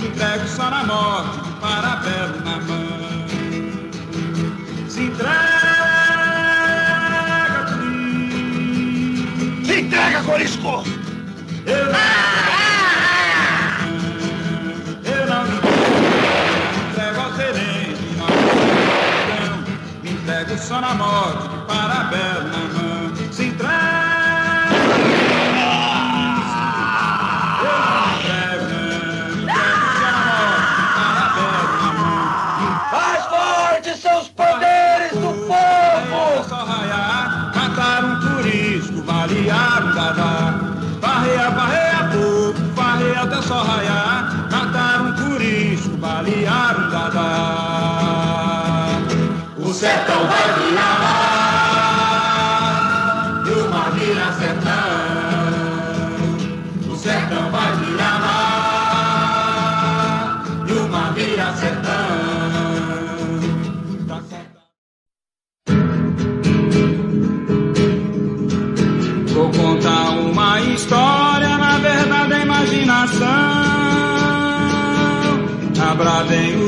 me entrego só na morte, de parabelo na mão. Se entrega, Cris. Se entrega, Corisco! Eu não, eu não me entrego ao sereno, não me entrego só na morte, de parabelo na sertão vai virar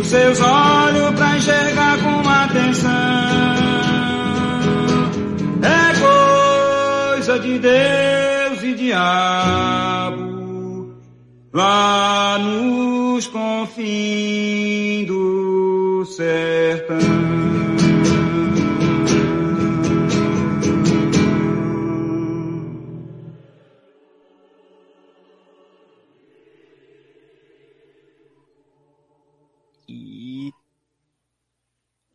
os seus olhos pra enxergar com atenção. É coisa de Deus e diabo lá nos confins do sertão.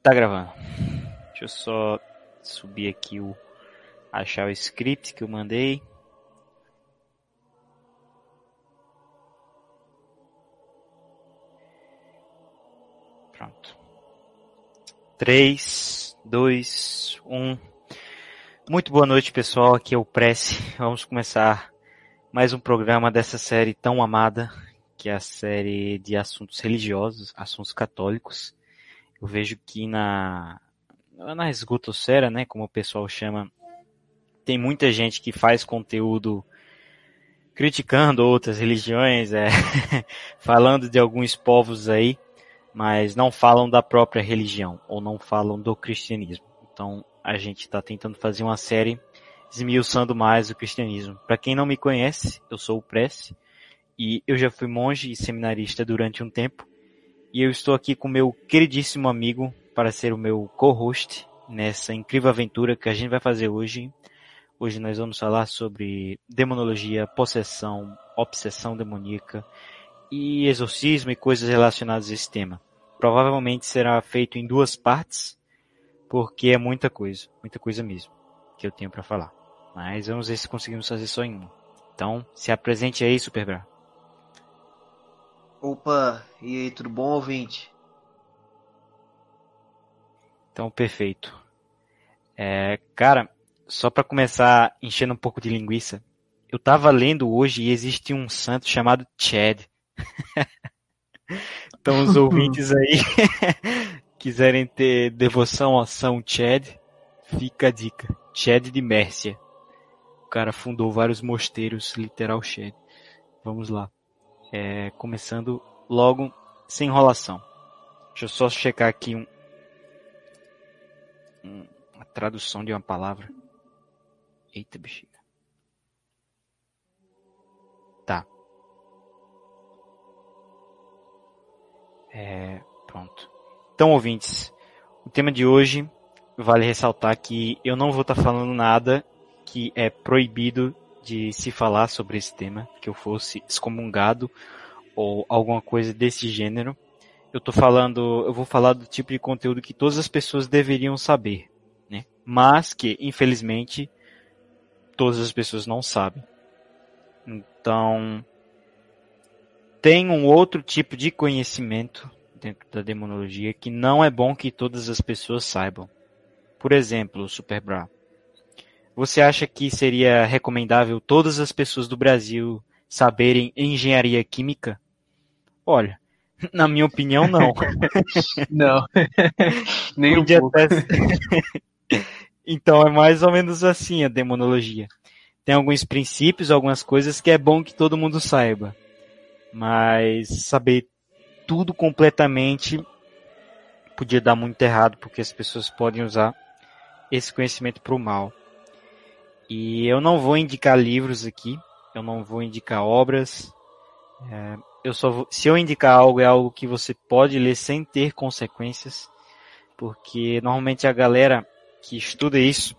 Tá gravando. Deixa eu só subir aqui o achar o script que eu mandei. Pronto. 3, 2, 1. Muito boa noite, pessoal. Aqui é o Prece. Vamos começar mais um programa dessa série tão amada, que é a série de assuntos religiosos, assuntos católicos. Eu vejo que na na esgotosfera, né, como o pessoal chama, tem muita gente que faz conteúdo criticando outras religiões, é, falando de alguns povos aí, mas não falam da própria religião ou não falam do cristianismo. Então a gente está tentando fazer uma série esmiuçando mais o cristianismo. Para quem não me conhece, eu sou o Prece e eu já fui monge e seminarista durante um tempo e eu estou aqui com meu queridíssimo amigo para ser o meu co-host nessa incrível aventura que a gente vai fazer hoje. Hoje nós vamos falar sobre demonologia, possessão, obsessão demoníaca e exorcismo e coisas relacionadas a esse tema. Provavelmente será feito em duas partes, porque é muita coisa, muita coisa mesmo que eu tenho para falar. Mas vamos ver se conseguimos fazer só em uma. Então, se apresente aí, Superbra. Opa, e aí, tudo bom, ouvinte? Então, perfeito. É, cara, só para começar enchendo um pouco de linguiça, eu tava lendo hoje e existe um santo chamado Chad. então, os ouvintes aí quiserem ter devoção a São Chad, fica a dica. Chad de Mércia. O cara fundou vários mosteiros, literal Chad. Vamos lá. É, começando logo, sem enrolação. Deixa eu só checar aqui um, um, a tradução de uma palavra. Eita, bexiga. Tá. É, pronto. Então, ouvintes, o tema de hoje vale ressaltar que eu não vou estar tá falando nada que é proibido de se falar sobre esse tema, que eu fosse excomungado ou alguma coisa desse gênero. Eu tô falando, eu vou falar do tipo de conteúdo que todas as pessoas deveriam saber, né? Mas que, infelizmente, todas as pessoas não sabem. Então, tem um outro tipo de conhecimento dentro da demonologia que não é bom que todas as pessoas saibam. Por exemplo, Super Bra. Você acha que seria recomendável todas as pessoas do Brasil saberem engenharia química? Olha, na minha opinião, não. Não. Nem um pouco. até então é mais ou menos assim a demonologia. Tem alguns princípios, algumas coisas que é bom que todo mundo saiba. Mas saber tudo completamente podia dar muito errado, porque as pessoas podem usar esse conhecimento para o mal. E eu não vou indicar livros aqui, eu não vou indicar obras. É, eu só vou, se eu indicar algo é algo que você pode ler sem ter consequências, porque normalmente a galera que estuda isso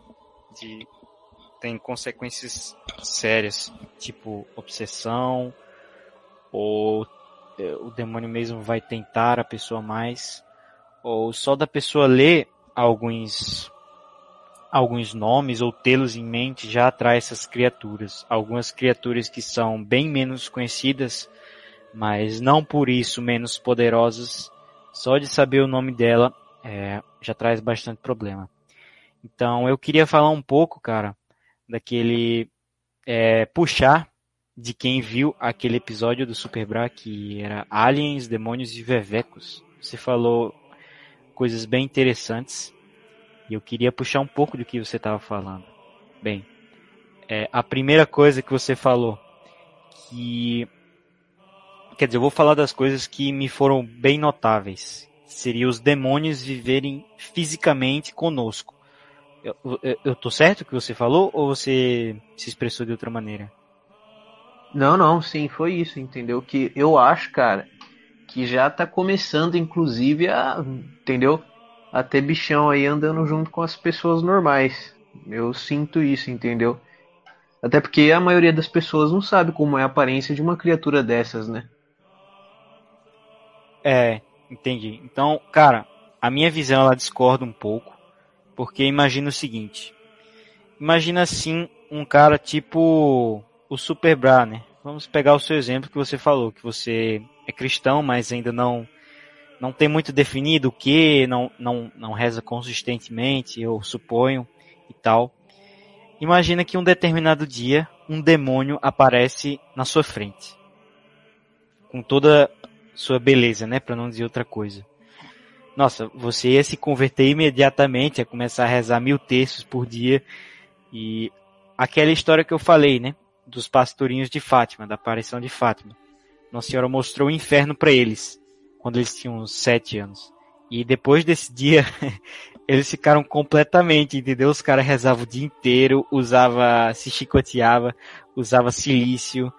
de, tem consequências sérias, tipo obsessão ou é, o demônio mesmo vai tentar a pessoa mais, ou só da pessoa ler alguns alguns nomes ou tê-los em mente já atrai essas criaturas. Algumas criaturas que são bem menos conhecidas, mas não por isso menos poderosas, só de saber o nome dela é, já traz bastante problema. Então eu queria falar um pouco, cara, daquele é, puxar de quem viu aquele episódio do Super Bra que era Aliens, Demônios e Vevecos. Você falou coisas bem interessantes e eu queria puxar um pouco do que você estava falando. Bem, é, a primeira coisa que você falou, que. Quer dizer, eu vou falar das coisas que me foram bem notáveis. Seria os demônios viverem fisicamente conosco. Eu, eu, eu tô certo que você falou ou você se expressou de outra maneira? Não, não, sim, foi isso, entendeu? Que eu acho, cara, que já tá começando, inclusive, a. Entendeu? A ter bichão aí andando junto com as pessoas normais. Eu sinto isso, entendeu? Até porque a maioria das pessoas não sabe como é a aparência de uma criatura dessas, né? É, entendi. Então, cara, a minha visão ela discorda um pouco, porque imagina o seguinte. Imagina assim um cara tipo o Super Bra, né? Vamos pegar o seu exemplo que você falou, que você é cristão, mas ainda não não tem muito definido o que, não, não, não reza consistentemente, eu suponho, e tal. Imagina que um determinado dia um demônio aparece na sua frente. Com toda sua beleza, né? Para não dizer outra coisa. Nossa, você ia se converter imediatamente, ia começar a rezar mil terços por dia. E aquela história que eu falei, né? Dos pastorinhos de Fátima, da aparição de Fátima. Nossa Senhora mostrou o inferno para eles quando eles tinham sete anos. E depois desse dia, eles ficaram completamente, entendeu? Os caras rezavam o dia inteiro, usava, se chicoteava, usava silício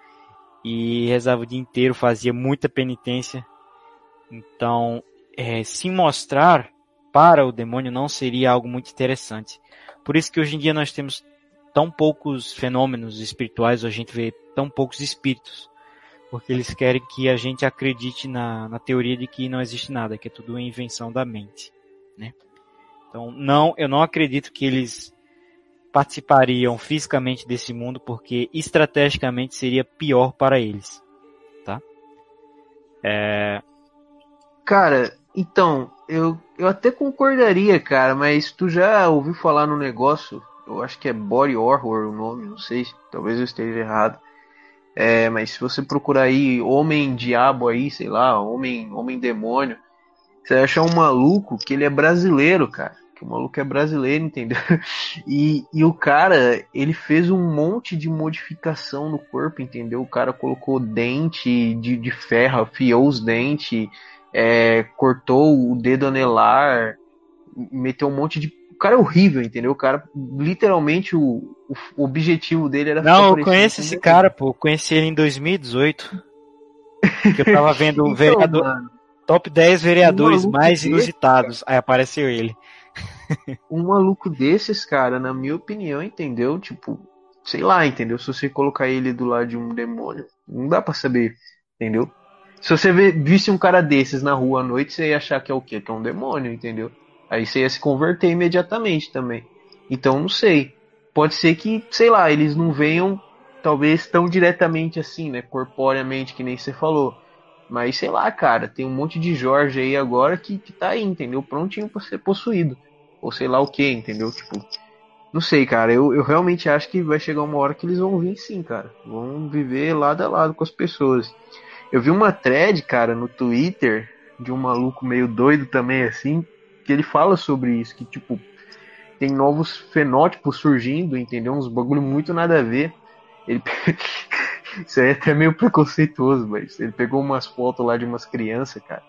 e rezava o dia inteiro, fazia muita penitência. Então, é, se mostrar para o demônio não seria algo muito interessante. Por isso que hoje em dia nós temos tão poucos fenômenos espirituais, a gente vê tão poucos espíritos porque eles querem que a gente acredite na, na teoria de que não existe nada, que é tudo invenção da mente, né? Então, não, eu não acredito que eles participariam fisicamente desse mundo, porque estrategicamente seria pior para eles, tá? É... Cara, então, eu, eu até concordaria, cara, mas tu já ouviu falar no negócio, eu acho que é Body Horror o nome, não sei, talvez eu esteja errado, é, mas se você procurar aí homem diabo aí, sei lá, homem homem demônio, você vai achar um maluco que ele é brasileiro, cara. Que o maluco é brasileiro, entendeu? E, e o cara, ele fez um monte de modificação no corpo, entendeu? O cara colocou dente de, de ferro, afiou os dentes, é, cortou o dedo anelar, meteu um monte de cara é horrível, entendeu? O cara, literalmente, o, o objetivo dele era. Não, eu conheço esse cara, pô. Eu conheci ele em 2018. que eu tava vendo o então, vereador. Mano, top 10 vereadores um mais desse, inusitados. Cara. Aí apareceu ele. um maluco desses, cara, na minha opinião, entendeu? Tipo, sei lá, entendeu? Se você colocar ele do lado de um demônio, não dá para saber, entendeu? Se você visse um cara desses na rua à noite, você ia achar que é o quê? Que é um demônio, entendeu? Aí você ia se converter imediatamente também. Então não sei. Pode ser que, sei lá, eles não venham talvez tão diretamente assim, né? Corporeamente, que nem você falou. Mas sei lá, cara, tem um monte de Jorge aí agora que, que tá aí, entendeu? Prontinho pra ser possuído. Ou sei lá o que, entendeu? Tipo, não sei, cara. Eu, eu realmente acho que vai chegar uma hora que eles vão vir sim, cara. Vão viver lado a lado com as pessoas. Eu vi uma thread, cara, no Twitter de um maluco meio doido também, assim, que ele fala sobre isso, que tipo, tem novos fenótipos surgindo, entendeu? Uns bagulho muito nada a ver. Ele, Isso aí é até meio preconceituoso, mas ele pegou umas fotos lá de umas crianças, cara.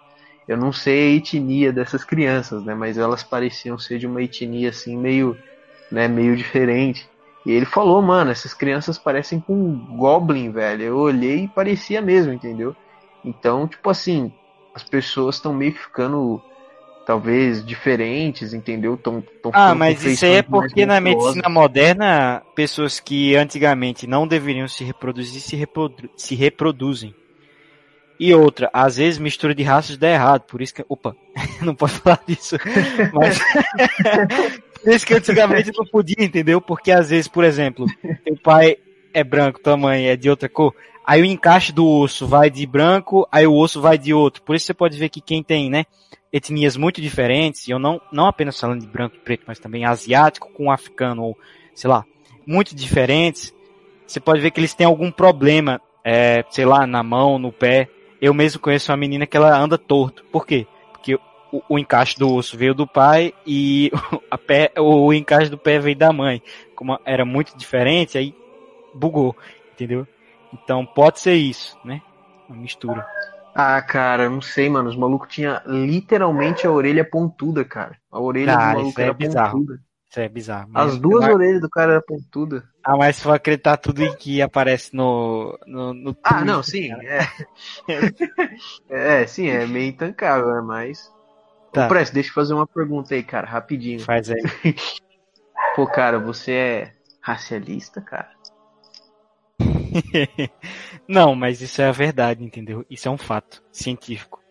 Eu não sei a etnia dessas crianças, né? Mas elas pareciam ser de uma etnia assim meio, né, meio diferente. E ele falou, mano, essas crianças parecem com um Goblin, velho. Eu olhei e parecia mesmo, entendeu? Então, tipo assim, as pessoas estão meio que ficando talvez diferentes, entendeu? Tão, tão ah, mas isso aí é porque na medicina moderna, pessoas que antigamente não deveriam se reproduzir se, reprodu se reproduzem. E outra, às vezes mistura de raças dá errado, por isso que. Opa, não pode falar disso. Mas. por isso que antigamente não podia, entendeu? Porque às vezes, por exemplo, teu pai é branco, tua mãe é de outra cor. Aí o encaixe do osso vai de branco, aí o osso vai de outro. Por isso você pode ver que quem tem, né? Etnias muito diferentes, e eu não, não apenas falando de branco e preto, mas também asiático com africano, ou sei lá, muito diferentes, você pode ver que eles têm algum problema, é, sei lá, na mão, no pé. Eu mesmo conheço uma menina que ela anda torto. Por quê? Porque o, o encaixe do osso veio do pai e a pé, o encaixe do pé veio da mãe. Como era muito diferente, aí bugou, entendeu? Então pode ser isso, né? Uma mistura. Ah, cara, não sei, mano. Os malucos tinham literalmente a orelha pontuda, cara. A orelha ah, do maluco é era bizarro. pontuda. Isso é bizarro. As duas vai... orelhas do cara eram pontudas. Ah, mas se for acreditar tudo em que aparece no. no, no ah, não, sim. É. é, sim, é meio intancável, né? Mas. Tá. Ô, Press, deixa eu fazer uma pergunta aí, cara, rapidinho. Faz aí. Pô, cara, você é racialista, cara? não, mas isso é a verdade, entendeu? Isso é um fato científico.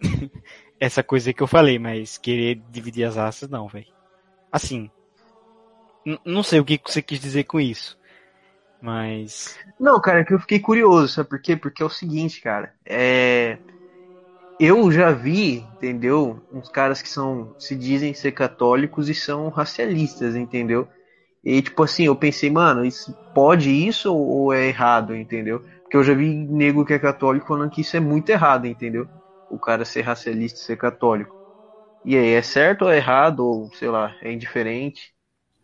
Essa coisa que eu falei, mas querer dividir as raças, não, velho. Assim, não sei o que você quis dizer com isso, mas. Não, cara, é que eu fiquei curioso, sabe por quê? Porque é o seguinte, cara, é. Eu já vi, entendeu? Uns caras que são, se dizem ser católicos e são racialistas, entendeu? E tipo assim, eu pensei, mano, isso, pode isso ou é errado, entendeu? Porque eu já vi nego que é católico falando que isso é muito errado, entendeu? O cara ser racialista ser católico. E aí, é certo ou é errado, ou sei lá, é indiferente?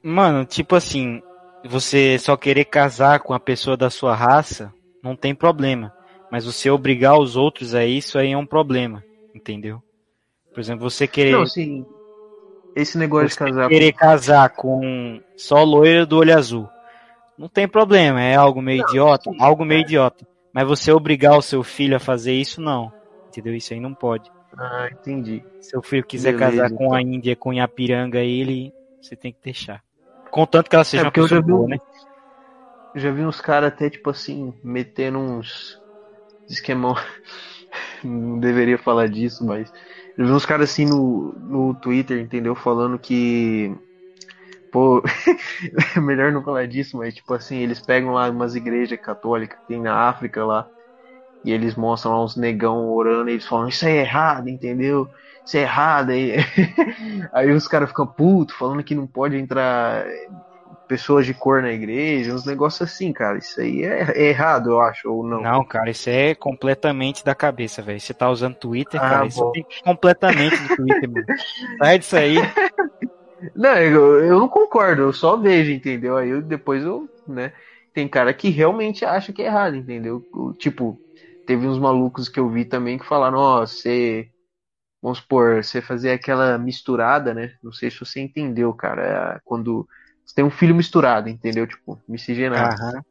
Mano, tipo assim, você só querer casar com a pessoa da sua raça, não tem problema. Mas você obrigar os outros a isso aí é um problema, entendeu? Por exemplo, você querer. Não, sim esse negócio Você de casar. Querer com... casar com só loira do olho azul. Não tem problema, é algo meio não, idiota, sim, algo meio é. idiota. Mas você obrigar o seu filho a fazer isso, não. Entendeu? Isso aí não pode. Ah, entendi. Se seu filho quiser Beleza, casar com então. a Índia, com Yapiranga, ele, você tem que deixar. Contanto que ela seja é uma pessoa boa, né? Já vi uns caras até, tipo assim, metendo uns esquemão. não deveria falar disso, mas eu vi uns caras assim no, no Twitter, entendeu? Falando que. Pô, é melhor não falar disso, mas tipo assim, eles pegam lá umas igrejas católicas que tem na África lá, e eles mostram lá uns negão orando, e eles falam, isso é errado, entendeu? Isso é errado. Aí, aí os caras ficam putos, falando que não pode entrar pessoas de cor na igreja, uns negócios assim, cara. Isso aí é, é, errado, eu acho, ou não? Não, cara, isso é completamente da cabeça, velho. Você tá usando Twitter, ah, cara, bom. isso é completamente do Twitter, mano. Sai disso aí. Não, eu, eu não concordo, eu só vejo, entendeu? Aí eu, depois eu, né? Tem cara que realmente acha que é errado, entendeu? Tipo, teve uns malucos que eu vi também que falaram, ó, oh, você. Vamos supor, você fazer aquela misturada, né? Não sei se você entendeu, cara. Quando você tem um filho misturado, entendeu? Tipo, miscigenado. Uhum.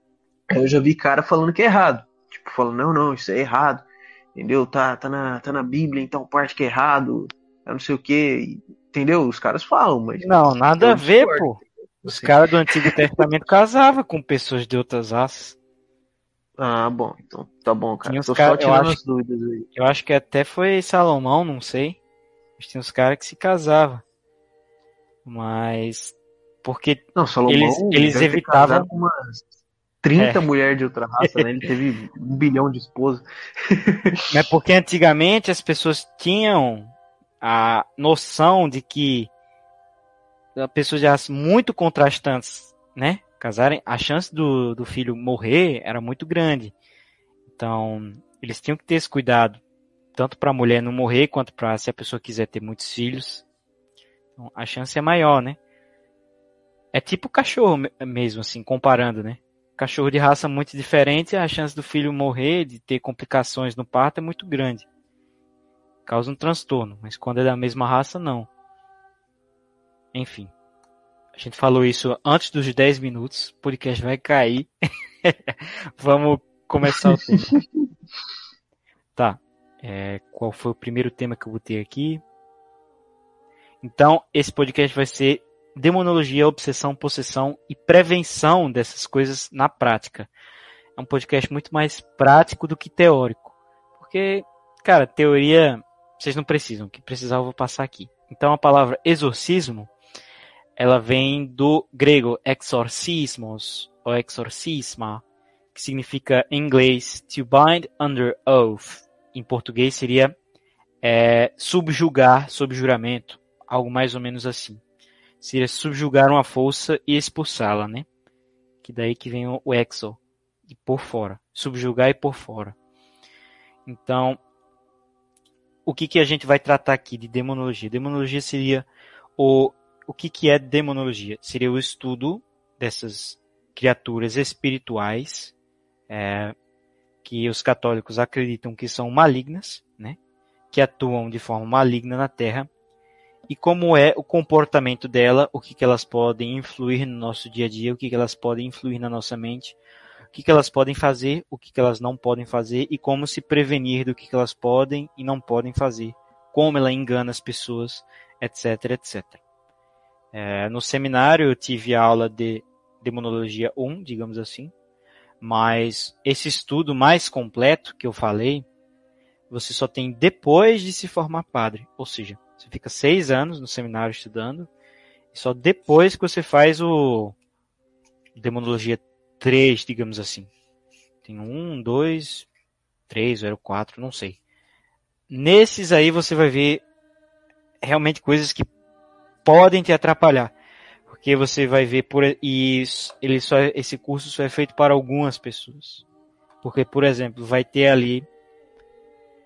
Eu já vi cara falando que é errado. Tipo, falando, não, não, isso é errado. Entendeu? Tá, tá, na, tá na Bíblia, então parte que é errado. Eu não sei o que. Entendeu? Os caras falam, mas. Não, nada a ver, pô. Os caras do Antigo Testamento casavam com pessoas de outras raças. Ah, bom, então tá bom, cara. Tô cara, só tirando as dúvidas aí. Eu acho que até foi Salomão, não sei. Mas tinha uns caras que se casavam. Mas porque não, Salomão, eles, eles evitavam. Umas 30 é. mulheres de outra raça, né? Ele teve um bilhão de esposas. É porque antigamente as pessoas tinham a noção de que pessoas de raças muito contrastantes, né? Casarem, a chance do, do filho morrer era muito grande. Então, eles tinham que ter esse cuidado, tanto para a mulher não morrer, quanto para se a pessoa quiser ter muitos filhos. Então, a chance é maior, né? É tipo cachorro mesmo, assim, comparando, né? cachorro de raça muito diferente, a chance do filho morrer, de ter complicações no parto é muito grande. Causa um transtorno, mas quando é da mesma raça, não. Enfim. A gente falou isso antes dos 10 minutos. O podcast vai cair. Vamos começar o tema. tá. É, qual foi o primeiro tema que eu botei aqui? Então, esse podcast vai ser demonologia, obsessão, possessão e prevenção dessas coisas na prática. É um podcast muito mais prático do que teórico. Porque, cara, teoria vocês não precisam, o que precisar eu vou passar aqui. Então a palavra exorcismo, ela vem do grego exorcismos, ou exorcisma, que significa em inglês to bind under oath. Em português seria é, subjugar sob juramento, algo mais ou menos assim seria subjugar uma força e expulsá-la, né? Que daí que vem o, exo, e por fora, subjugar e por fora. Então, o que que a gente vai tratar aqui de demonologia? Demonologia seria o o que que é demonologia? Seria o estudo dessas criaturas espirituais é, que os católicos acreditam que são malignas, né? Que atuam de forma maligna na Terra e como é o comportamento dela, o que, que elas podem influir no nosso dia a dia, o que, que elas podem influir na nossa mente, o que, que elas podem fazer, o que, que elas não podem fazer e como se prevenir do que, que elas podem e não podem fazer, como ela engana as pessoas, etc, etc. É, no seminário eu tive aula de demonologia 1, digamos assim, mas esse estudo mais completo que eu falei, você só tem depois de se formar padre, ou seja, você fica seis anos no seminário estudando. E só depois que você faz o Demonologia 3, digamos assim. Tem um, dois, três, ou quatro, não sei. Nesses aí você vai ver realmente coisas que podem te atrapalhar. Porque você vai ver por e ele só esse curso só é feito para algumas pessoas. Porque, por exemplo, vai ter ali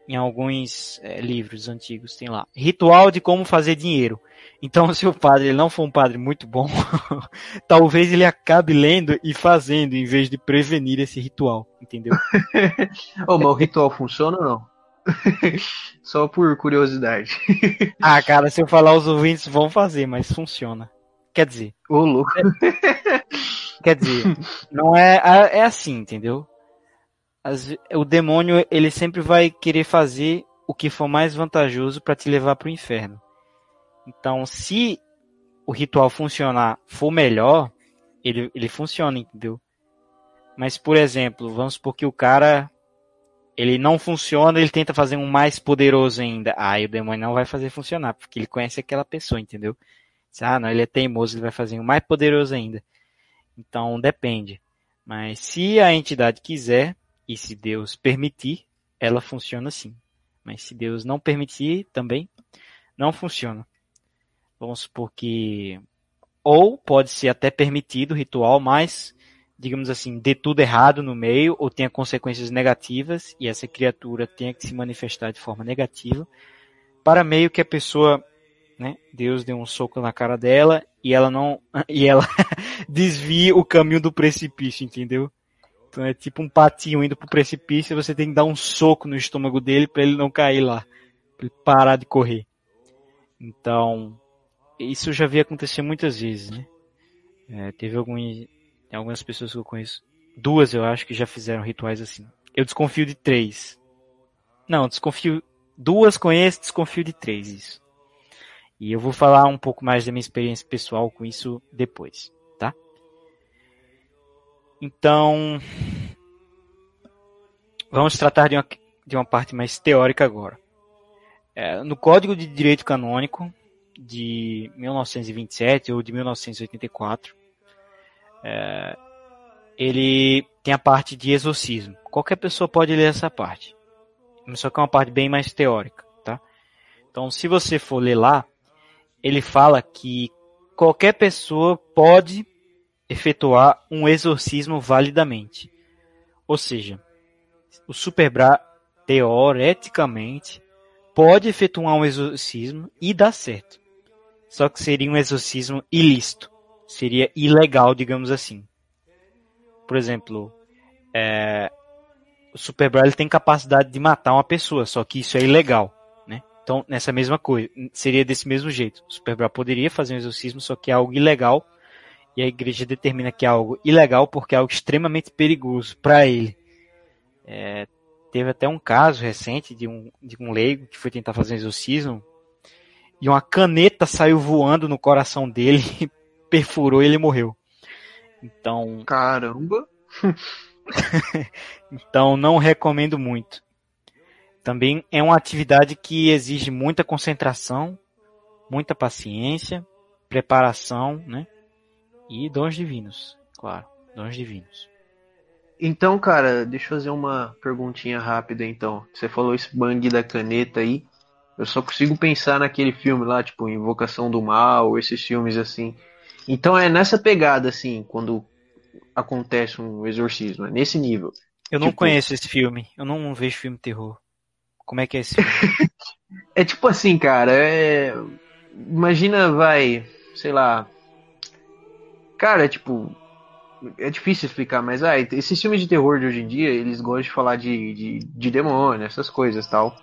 em alguns é, livros antigos, tem lá. Ritual de como fazer dinheiro. Então, se o padre não for um padre muito bom, talvez ele acabe lendo e fazendo, em vez de prevenir esse ritual, entendeu? Ô, mas o ritual funciona ou não? Só por curiosidade. ah, cara, se eu falar, os ouvintes vão fazer, mas funciona. Quer dizer. Ô, louco. É, quer dizer, não é, é assim, entendeu? As, o demônio ele sempre vai querer fazer o que for mais vantajoso para te levar para o inferno. Então, se o ritual funcionar for melhor, ele, ele funciona, entendeu? Mas, por exemplo, vamos supor que o cara ele não funciona, ele tenta fazer um mais poderoso ainda. Aí o demônio não vai fazer funcionar, porque ele conhece aquela pessoa, entendeu? Ah, não, ele é teimoso, ele vai fazer um mais poderoso ainda. Então, depende. Mas se a entidade quiser, e se Deus permitir, ela funciona assim. Mas se Deus não permitir, também não funciona. Vamos supor que. Ou pode ser até permitido o ritual, mas, digamos assim, dê tudo errado no meio, ou tenha consequências negativas, e essa criatura tenha que se manifestar de forma negativa, para meio que a pessoa, né, Deus dê um soco na cara dela, e ela não. e ela desvie o caminho do precipício, entendeu? É tipo um patinho indo pro precipício você tem que dar um soco no estômago dele para ele não cair lá. Pra ele parar de correr. Então, isso eu já vi acontecer muitas vezes, né? É, teve alguns, algumas pessoas que eu conheço. Duas eu acho que já fizeram rituais assim. Eu desconfio de três. Não, desconfio. Duas conheço, desconfio de três, isso. E eu vou falar um pouco mais da minha experiência pessoal com isso depois. Então, vamos tratar de uma, de uma parte mais teórica agora. É, no Código de Direito Canônico de 1927 ou de 1984, é, ele tem a parte de exorcismo. Qualquer pessoa pode ler essa parte, só que é uma parte bem mais teórica, tá? Então, se você for ler lá, ele fala que qualquer pessoa pode efetuar um exorcismo validamente. Ou seja, o Superbra, teoreticamente, pode efetuar um exorcismo e dar certo. Só que seria um exorcismo ilícito. Seria ilegal, digamos assim. por exemplo, é, o Superboy ele tem capacidade de matar uma pessoa, só que isso é ilegal, né? Então, nessa mesma coisa, seria desse mesmo jeito. O Superboy poderia fazer um exorcismo, só que é algo ilegal, e a igreja determina que é algo ilegal porque é algo extremamente perigoso para ele. É, teve até um caso recente de um, de um leigo que foi tentar fazer um exorcismo, e uma caneta saiu voando no coração dele, perfurou e ele morreu. Então. Caramba! então não recomendo muito. Também é uma atividade que exige muita concentração, muita paciência, preparação, né? E dons divinos, claro, dons divinos. Então, cara, deixa eu fazer uma perguntinha rápida então. Você falou esse bang da caneta aí. Eu só consigo pensar naquele filme lá, tipo, Invocação do Mal, esses filmes assim. Então é nessa pegada, assim, quando acontece um exorcismo, é nesse nível. Eu não tipo... conheço esse filme, eu não vejo filme terror. Como é que é esse filme? é tipo assim, cara, é... imagina, vai, sei lá. Cara, é tipo, é difícil explicar, mas ah, esses filmes de terror de hoje em dia, eles gostam de falar de, de, de demônio, essas coisas tal.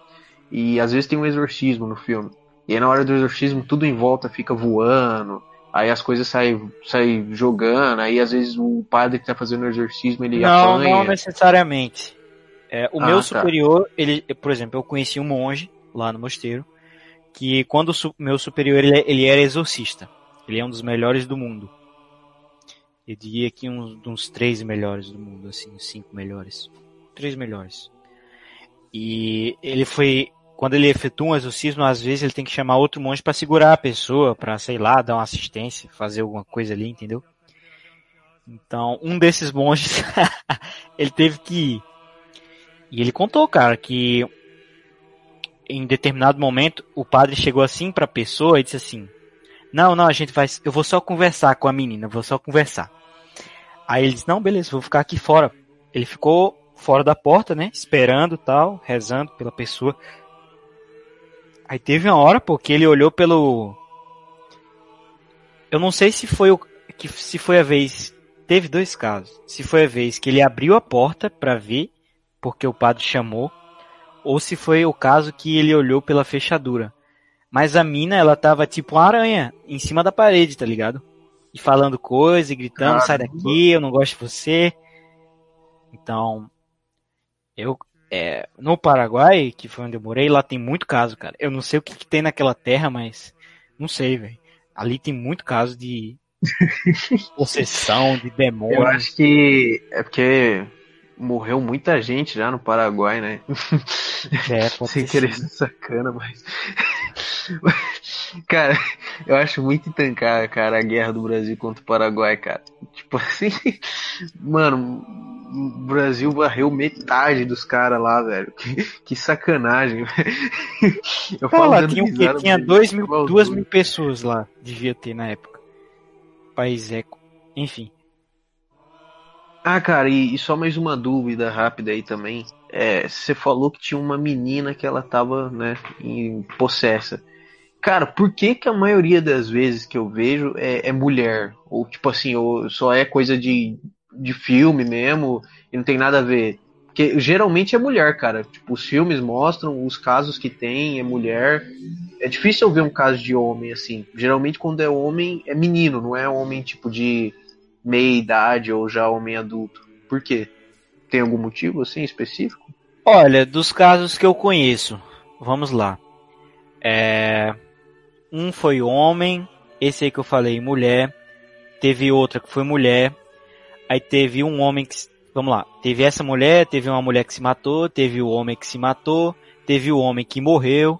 E às vezes tem um exorcismo no filme. E aí na hora do exorcismo tudo em volta fica voando, aí as coisas saem, saem jogando, aí às vezes o padre que tá fazendo o exorcismo ele não, apanha. Não, necessariamente. É, o ah, meu tá. superior, ele, por exemplo, eu conheci um monge lá no mosteiro, que quando o meu superior ele, ele era exorcista. Ele é um dos melhores do mundo. Eu diria que uns, uns três melhores do mundo, assim, cinco melhores. Três melhores. E ele foi, quando ele efetua um exorcismo, às vezes ele tem que chamar outro monge para segurar a pessoa, para sei lá, dar uma assistência, fazer alguma coisa ali, entendeu? Então, um desses monges, ele teve que ir. E ele contou, cara, que em determinado momento o padre chegou assim para a pessoa e disse assim: "Não, não, a gente vai, eu vou só conversar com a menina, vou só conversar". Aí ele disse, não, beleza, vou ficar aqui fora. Ele ficou fora da porta, né? Esperando tal, rezando pela pessoa. Aí teve uma hora, porque ele olhou pelo. Eu não sei se foi o. que se foi a vez. Teve dois casos. Se foi a vez que ele abriu a porta para ver, porque o padre chamou, ou se foi o caso que ele olhou pela fechadura. Mas a mina, ela tava tipo uma aranha em cima da parede, tá ligado? e falando coisa e gritando, Caramba. sai daqui, eu não gosto de você. Então, eu é, no Paraguai, que foi onde eu morei, lá tem muito caso, cara. Eu não sei o que, que tem naquela terra, mas não sei, velho. Ali tem muito caso de possessão, de demônio. Eu acho que é porque morreu muita gente já no Paraguai, né? É, Sem querer ser sacana, mas. cara, eu acho muito entancar, cara, a guerra do Brasil contra o Paraguai, cara. Tipo assim, mano, o Brasil varreu metade dos caras lá, velho. Que, que sacanagem. Eu falo lá, tinha, risada, tinha dois mil, duas mil pessoas lá, devia ter na época. País eco. Enfim. Ah, cara, e, e, só mais uma dúvida rápida aí também. É, você falou que tinha uma menina que ela tava, né, em possessa. Cara, por que que a maioria das vezes que eu vejo é, é mulher? Ou tipo assim, ou só é coisa de, de filme mesmo e não tem nada a ver? Porque geralmente é mulher, cara. Tipo, os filmes mostram os casos que tem, é mulher. É difícil eu ver um caso de homem assim. Geralmente quando é homem é menino, não é homem tipo de meia idade ou já homem adulto? Por quê? Tem algum motivo assim específico? Olha, dos casos que eu conheço, vamos lá. É... Um foi homem, esse aí que eu falei, mulher. Teve outra que foi mulher. Aí teve um homem que. Vamos lá. Teve essa mulher, teve uma mulher que se matou, teve o homem que se matou, teve o homem que morreu.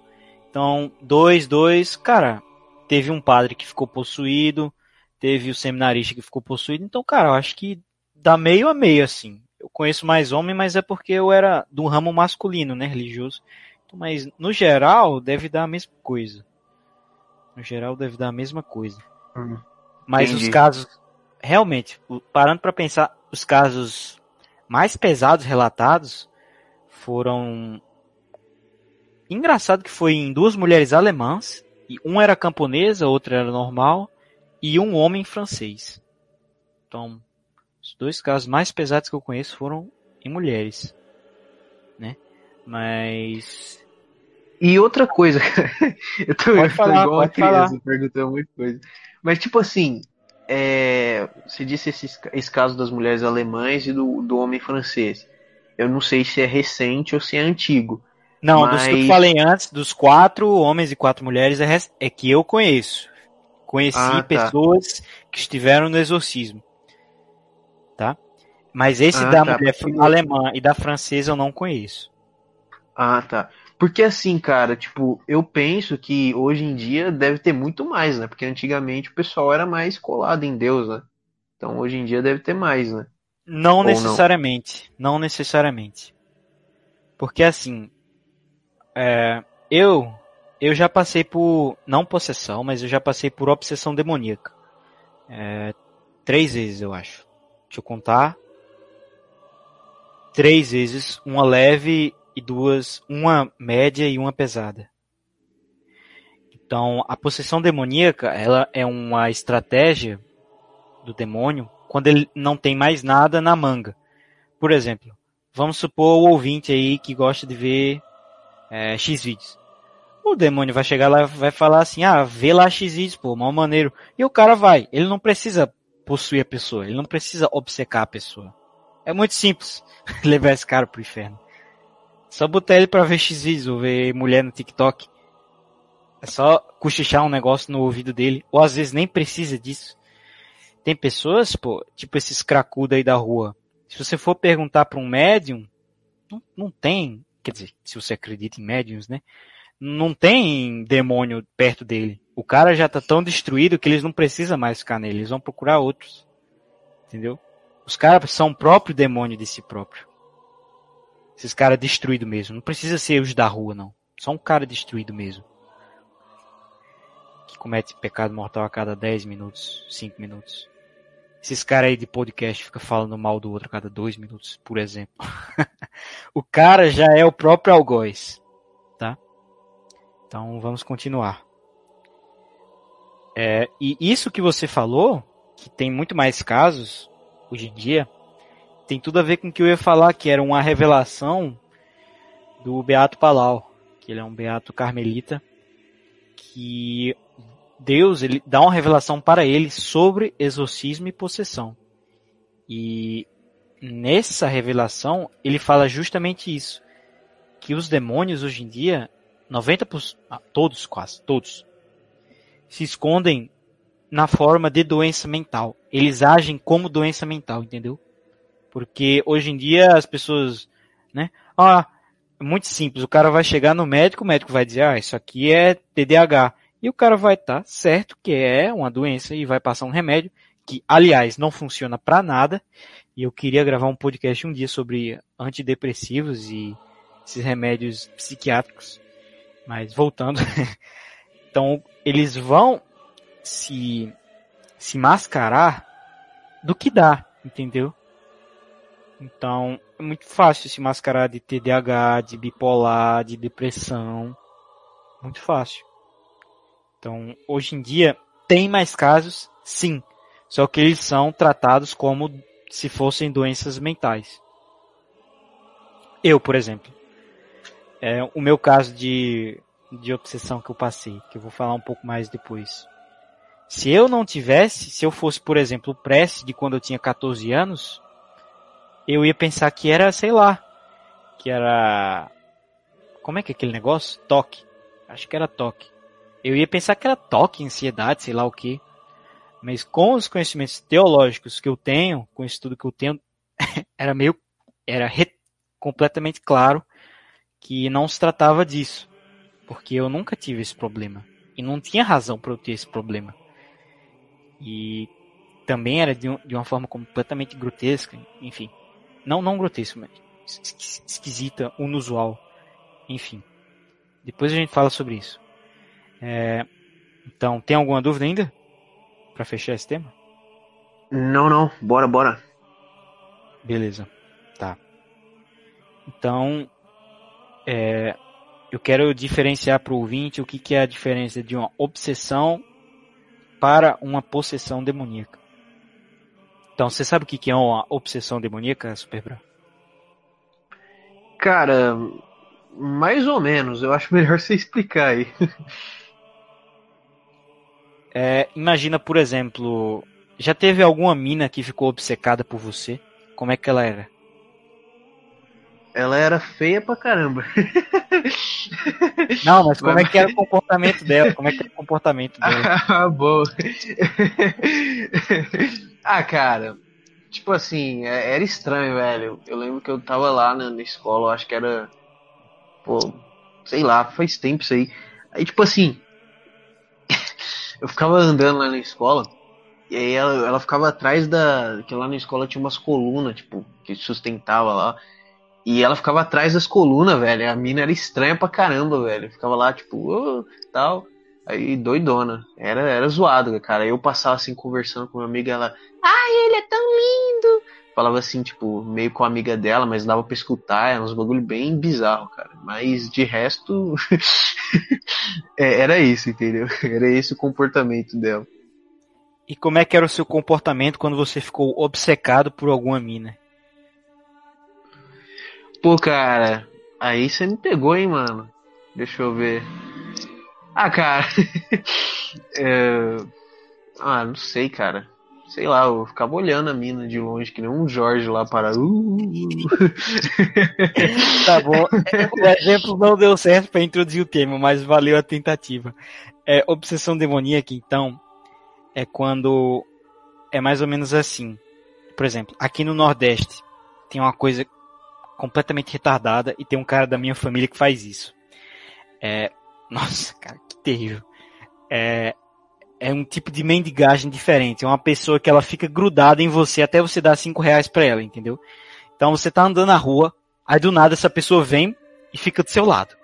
Então, dois, dois. Cara, teve um padre que ficou possuído, teve o seminarista que ficou possuído. Então, cara, eu acho que dá meio a meio, assim. Eu conheço mais homem, mas é porque eu era do ramo masculino, né, religioso. Então, mas, no geral, deve dar a mesma coisa. No geral, deve dar a mesma coisa. Hum, mas entendi. os casos, realmente, parando para pensar, os casos mais pesados relatados foram engraçado que foi em duas mulheres alemãs, e uma era camponesa, outra era normal, e um homem francês. Então, Os dois casos mais pesados que eu conheço foram em mulheres, né? Mas E outra coisa, eu tô, Pode falar, igual uma pode falar. criança perguntando muita coisa. Mas tipo assim, é, você disse esse, esse caso das mulheres alemãs e do, do homem francês. Eu não sei se é recente ou se é antigo. não, dos que eu Mas- falei antes, dos quatro homens e quatro mulheres, é, é que eu conheço. Conheci Ah, tá. pessoas que estiveram no exorcismo, tá? Mas esse Ah, da tá, mulher porque- alemã e da francesa eu não conheço. Ah, tá. Porque assim, cara, tipo, eu penso que hoje em dia deve ter muito mais, né? Porque antigamente o pessoal era mais colado em Deus, né? Então hoje em dia deve ter mais, né? Não Ou não? necessariamente. Não necessariamente. Porque assim, é, eu eu já passei por não possessão, mas eu já passei por obsessão demoníaca. É, três vezes, eu acho. Deixa eu contar. Três vezes, uma leve e duas, uma média e uma pesada. Então, a possessão demoníaca, ela é uma estratégia do demônio quando ele não tem mais nada na manga. Por exemplo, vamos supor o ouvinte aí que gosta de ver é, X vídeos. O demônio vai chegar lá vai falar assim, ah, vê lá X vídeos, pô, mal maneiro. E o cara vai. Ele não precisa possuir a pessoa, ele não precisa obcecar a pessoa. É muito simples levar esse cara pro inferno. Só botar ele pra ver X vídeos ou ver mulher no TikTok. É só cochichar um negócio no ouvido dele. Ou às vezes nem precisa disso. Tem pessoas, pô, tipo esses cracudos aí da rua. Se você for perguntar pra um médium, não, não tem. Quer dizer, se você acredita em médiums, né? Não tem demônio perto dele. O cara já tá tão destruído que eles não precisam mais ficar nele. Eles vão procurar outros. Entendeu? Os caras são o próprio demônio de si próprio. Esses caras destruídos mesmo. Não precisa ser os da rua, não. Só um cara destruído mesmo. Que comete pecado mortal a cada 10 minutos, 5 minutos. Esses caras aí de podcast ficam falando mal do outro a cada 2 minutos, por exemplo. o cara já é o próprio algoz. Então vamos continuar. É, e isso que você falou, que tem muito mais casos hoje em dia, tem tudo a ver com o que eu ia falar, que era uma revelação do Beato Palau, que ele é um beato carmelita, que Deus ele dá uma revelação para ele sobre exorcismo e possessão. E nessa revelação ele fala justamente isso, que os demônios hoje em dia, 90%, ah, todos quase, todos, se escondem na forma de doença mental. Eles agem como doença mental, entendeu? Porque hoje em dia as pessoas, né? Ah, é muito simples. O cara vai chegar no médico, o médico vai dizer, ah, isso aqui é TDAH. E o cara vai estar certo que é uma doença e vai passar um remédio que, aliás, não funciona para nada. E eu queria gravar um podcast um dia sobre antidepressivos e esses remédios psiquiátricos. Mas voltando, então eles vão se se mascarar do que dá, entendeu? Então, é muito fácil se mascarar de TDAH, de bipolar, de depressão. Muito fácil. Então, hoje em dia, tem mais casos, sim. Só que eles são tratados como se fossem doenças mentais. Eu, por exemplo. É, o meu caso de, de obsessão que eu passei, que eu vou falar um pouco mais depois. Se eu não tivesse, se eu fosse, por exemplo, o Prece de quando eu tinha 14 anos, eu ia pensar que era, sei lá, que era. Como é que é aquele negócio? Toque. Acho que era toque. Eu ia pensar que era toque, ansiedade, sei lá o que. Mas com os conhecimentos teológicos que eu tenho, com o estudo que eu tenho, era meio. Era re, completamente claro que não se tratava disso. Porque eu nunca tive esse problema. E não tinha razão para eu ter esse problema. E também era de, um, de uma forma completamente grotesca, enfim. Não, não grotesca, mas esquisita, inusual. Enfim. Depois a gente fala sobre isso. É, então, tem alguma dúvida ainda? Para fechar esse tema? Não, não. Bora, bora. Beleza. Tá. Então, é, eu quero diferenciar para o ouvinte o que, que é a diferença de uma obsessão para uma possessão demoníaca. Então, você sabe o que que é uma obsessão demoníaca, Superbra? Cara, mais ou menos. Eu acho melhor você explicar aí. É, imagina, por exemplo, já teve alguma mina que ficou obcecada por você? Como é que ela era? Ela era feia pra caramba. Não, mas como é que era o comportamento dela? Como é que era o comportamento dela? Ah, bom. ah, cara, tipo assim, é- era estranho, velho. Eu lembro que eu tava lá né, na escola, acho que era. Pô, sei lá, faz tempo isso aí. Aí, tipo assim, eu ficava andando lá na escola, e aí ela, ela ficava atrás da. Que lá na escola tinha umas colunas, tipo, que sustentava lá. E ela ficava atrás das colunas, velho. A mina era estranha pra caramba, velho. Ficava lá, tipo, "Ô", tal. Aí, doidona. Era, era zoado, cara. Eu passava assim, conversando com uma amiga, ela. Ai, ele é tão lindo! Falava assim, tipo, meio com a amiga dela, mas dava pra escutar. Era uns bagulho bem bizarro, cara. Mas de resto. é, era isso, entendeu? Era esse o comportamento dela. E como é que era o seu comportamento quando você ficou obcecado por alguma mina? Pô, cara, aí você me pegou, hein, mano. Deixa eu ver. Ah, cara. é... Ah, não sei, cara. Sei lá, eu ficava olhando a mina de longe, que nem um Jorge lá para. Uh, Tá bom. O exemplo não deu certo para introduzir o tema, mas valeu a tentativa. É, obsessão demoníaca, então, é quando é mais ou menos assim. Por exemplo, aqui no Nordeste tem uma coisa completamente retardada e tem um cara da minha família que faz isso. É, nossa, cara, que terrível. É, é um tipo de mendigagem diferente. É uma pessoa que ela fica grudada em você até você dar cinco reais pra ela, entendeu? Então você tá andando na rua, aí do nada essa pessoa vem e fica do seu lado.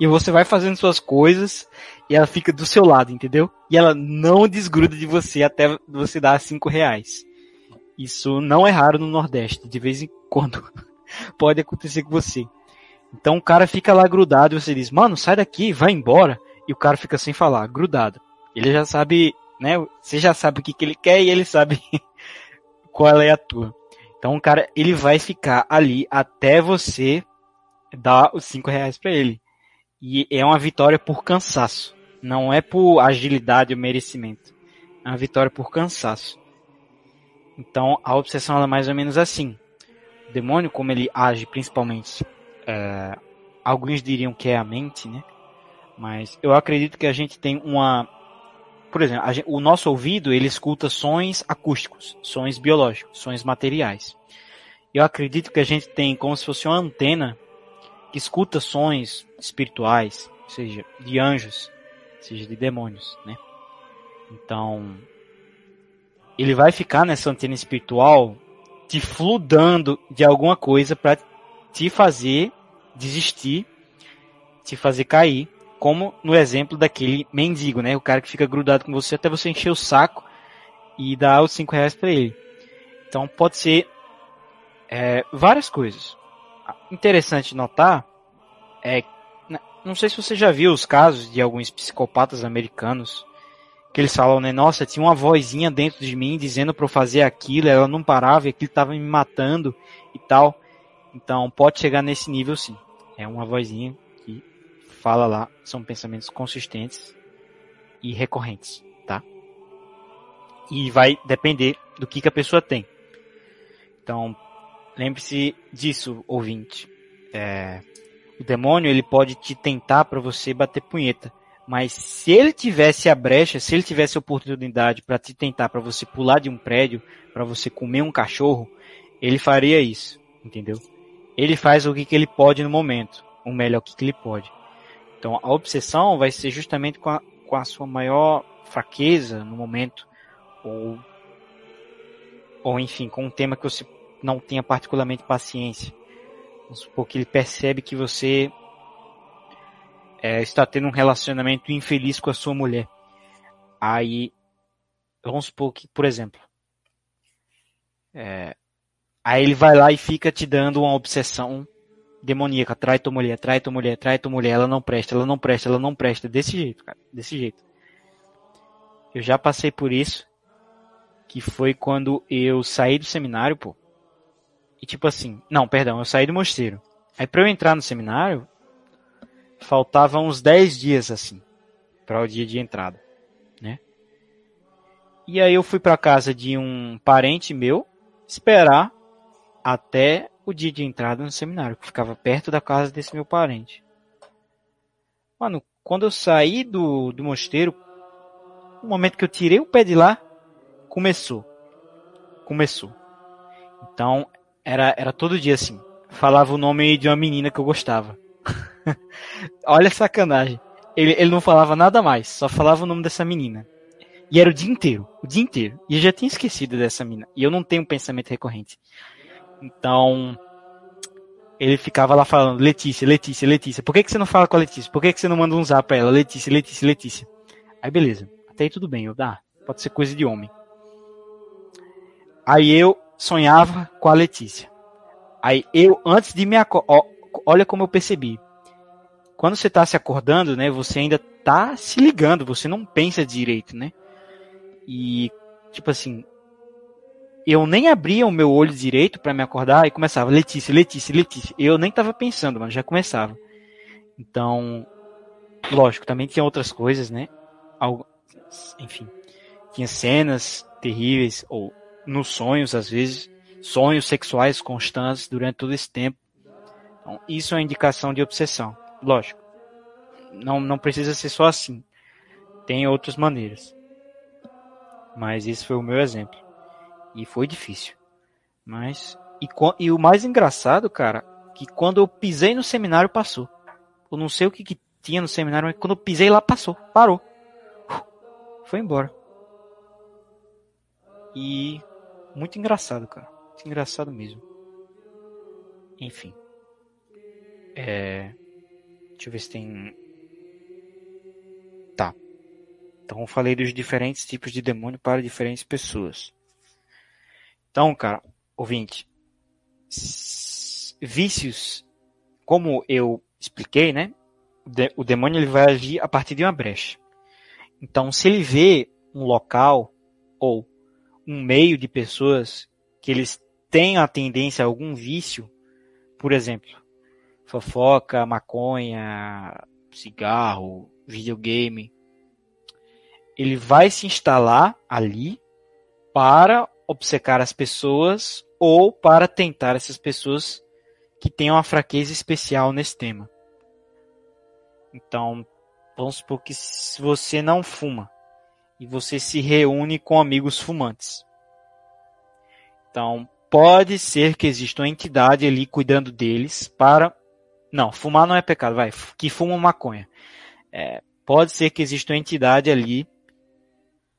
E você vai fazendo suas coisas e ela fica do seu lado, entendeu? E ela não desgruda de você até você dar cinco reais. Isso não é raro no Nordeste. De vez em quando pode acontecer com você. Então o cara fica lá grudado e você diz, mano, sai daqui, vai embora. E o cara fica sem falar, grudado. Ele já sabe, né? Você já sabe o que, que ele quer e ele sabe qual é a tua. Então o cara, ele vai ficar ali até você dar os cinco reais para ele. E é uma vitória por cansaço. Não é por agilidade ou merecimento. É uma vitória por cansaço. Então a obsessão é mais ou menos assim. Demônio, como ele age principalmente, é, alguns diriam que é a mente, né? Mas eu acredito que a gente tem uma, por exemplo, gente- o nosso ouvido ele escuta sons acústicos, sons biológicos, sons materiais. Eu acredito que a gente tem como se fosse uma antena que escuta sons espirituais, seja de anjos, seja de demônios, né? Então, ele vai ficar nessa antena espiritual te fludando de alguma coisa para te fazer desistir, te fazer cair, como no exemplo daquele mendigo, né? O cara que fica grudado com você até você encher o saco e dar os cinco reais para ele. Então pode ser é, várias coisas. Interessante notar é, não sei se você já viu os casos de alguns psicopatas americanos que eles falam, né? Nossa, tinha uma vozinha dentro de mim dizendo para eu fazer aquilo, ela não parava e aquilo estava me matando e tal. Então pode chegar nesse nível sim. É uma vozinha que fala lá, são pensamentos consistentes e recorrentes, tá? E vai depender do que, que a pessoa tem. Então, lembre-se disso, ouvinte. É, o demônio ele pode te tentar para você bater punheta, mas se ele tivesse a brecha, se ele tivesse a oportunidade para te tentar para você pular de um prédio, para você comer um cachorro, ele faria isso, entendeu? Ele faz o que, que ele pode no momento, o melhor que, que ele pode. Então a obsessão vai ser justamente com a, com a sua maior fraqueza no momento, ou, ou enfim, com um tema que você não tenha particularmente paciência. Vamos supor que ele percebe que você é, está tendo um relacionamento infeliz com a sua mulher. Aí, vamos supor que, por exemplo, é, aí ele vai lá e fica te dando uma obsessão demoníaca. Trai tua mulher, trai tua mulher, trai tua mulher, ela não presta, ela não presta, ela não presta. Desse jeito, cara. Desse jeito. Eu já passei por isso. Que foi quando eu saí do seminário, pô. E tipo assim, não, perdão, eu saí do mosteiro. Aí pra eu entrar no seminário, faltavam uns 10 dias assim, para o dia de entrada, né? E aí eu fui para casa de um parente meu esperar até o dia de entrada no seminário, que ficava perto da casa desse meu parente. Mano, quando eu saí do, do mosteiro, o momento que eu tirei o pé de lá, começou. Começou. Então, era, era todo dia assim. Falava o nome de uma menina que eu gostava. Olha a sacanagem. Ele, ele não falava nada mais, só falava o nome dessa menina. E era o dia inteiro, o dia inteiro. E eu já tinha esquecido dessa menina. E eu não tenho um pensamento recorrente. Então, ele ficava lá falando, Letícia, Letícia, Letícia. Por que, que você não fala com a Letícia? Por que, que você não manda um zap pra ela? Letícia, Letícia, Letícia. Aí beleza. Até aí tudo bem. Eu, ah, pode ser coisa de homem. Aí eu sonhava com a Letícia. Aí eu, antes de me acordar, olha como eu percebi. Quando você está se acordando, né, você ainda está se ligando, você não pensa direito, né? E, tipo assim, eu nem abria o meu olho direito para me acordar e começava Letícia, Letícia, Letícia. Eu nem tava pensando, mas já começava. Então, lógico, também tinha outras coisas, né? Algo, enfim, tinha cenas terríveis ou nos sonhos às vezes, sonhos sexuais constantes durante todo esse tempo. Então, isso é uma indicação de obsessão. Lógico. Não, não precisa ser só assim. Tem outras maneiras. Mas esse foi o meu exemplo. E foi difícil. Mas. E, e o mais engraçado, cara, que quando eu pisei no seminário passou. Eu não sei o que, que tinha no seminário, mas quando eu pisei lá passou. Parou. Foi embora. E. Muito engraçado, cara. Muito engraçado mesmo. Enfim. É. Deixa eu ver se tem. Tá. Então falei dos diferentes tipos de demônio para diferentes pessoas. Então, cara, ouvinte, vícios, como eu expliquei, né? O demônio ele vai agir a partir de uma brecha. Então, se ele vê um local ou um meio de pessoas que eles têm a tendência a algum vício, por exemplo, fofoca, maconha, cigarro, videogame. Ele vai se instalar ali para obcecar as pessoas ou para tentar essas pessoas que tenham uma fraqueza especial nesse tema. Então, vamos supor que se você não fuma e você se reúne com amigos fumantes. Então, pode ser que exista uma entidade ali cuidando deles para não, fumar não é pecado, vai. Que fuma maconha. É, pode ser que exista uma entidade ali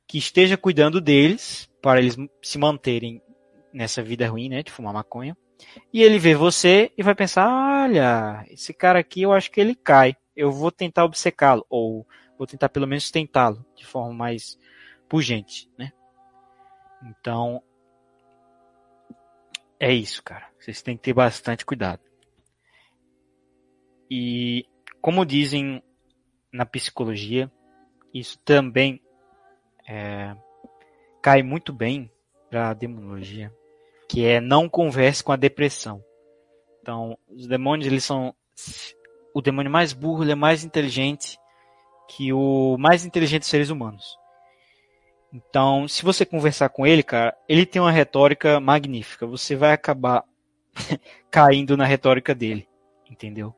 que esteja cuidando deles para eles se manterem nessa vida ruim, né, de fumar maconha. E ele vê você e vai pensar: olha, esse cara aqui eu acho que ele cai. Eu vou tentar obcecá-lo ou vou tentar pelo menos tentá-lo de forma mais pungente, né? Então é isso, cara. Vocês têm que ter bastante cuidado. E como dizem na psicologia, isso também é, cai muito bem para a demonologia, que é não converse com a depressão. Então, os demônios eles são o demônio mais burro, ele é mais inteligente que o mais inteligente dos seres humanos. Então, se você conversar com ele, cara, ele tem uma retórica magnífica. Você vai acabar caindo na retórica dele, entendeu?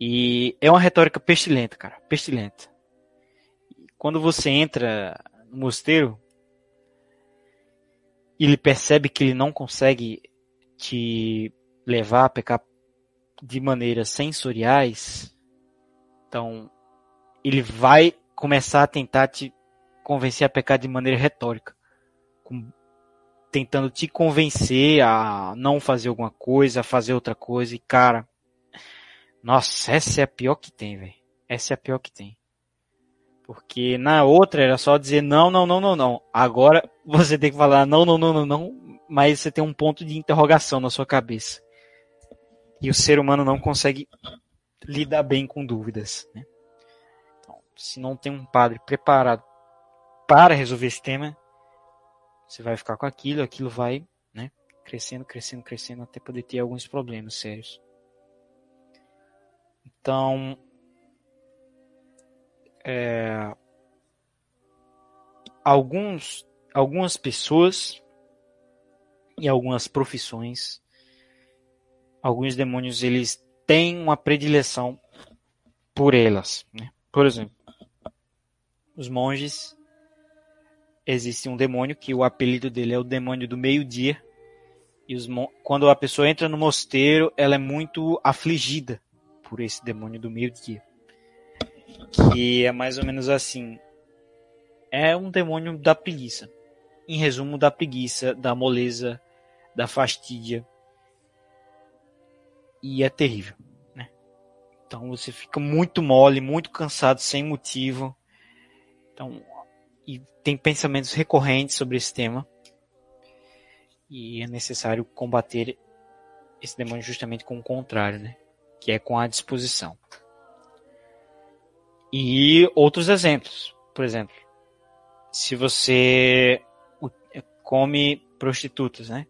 E é uma retórica pestilenta, cara, pestilenta. Quando você entra no mosteiro, ele percebe que ele não consegue te levar a pecar de maneiras sensoriais, então ele vai começar a tentar te convencer a pecar de maneira retórica, com, tentando te convencer a não fazer alguma coisa, a fazer outra coisa, e cara, nossa, essa é a pior que tem, velho. Essa é a pior que tem. Porque na outra era só dizer não, não, não, não, não. Agora você tem que falar não, não, não, não, não, mas você tem um ponto de interrogação na sua cabeça. E o ser humano não consegue lidar bem com dúvidas. Né? Então, se não tem um padre preparado para resolver esse tema, Você vai ficar com aquilo, aquilo vai, né, crescendo, crescendo, crescendo até poder ter alguns problemas sérios. Então, é, alguns, algumas pessoas e algumas profissões, alguns demônios eles têm uma predileção por elas. Né? Por exemplo, os monges existe um demônio que o apelido dele é o demônio do meio-dia. E os, quando a pessoa entra no mosteiro, ela é muito afligida por esse demônio do meio-dia. Que é mais ou menos assim: é um demônio da preguiça. Em resumo, da preguiça, da moleza, da fastídia. E é terrível, né? Então você fica muito mole, muito cansado, sem motivo. Então, e tem pensamentos recorrentes sobre esse tema. E é necessário combater esse demônio justamente com o contrário, né? Que é com a disposição. E outros exemplos. Por exemplo, se você come prostitutas, né?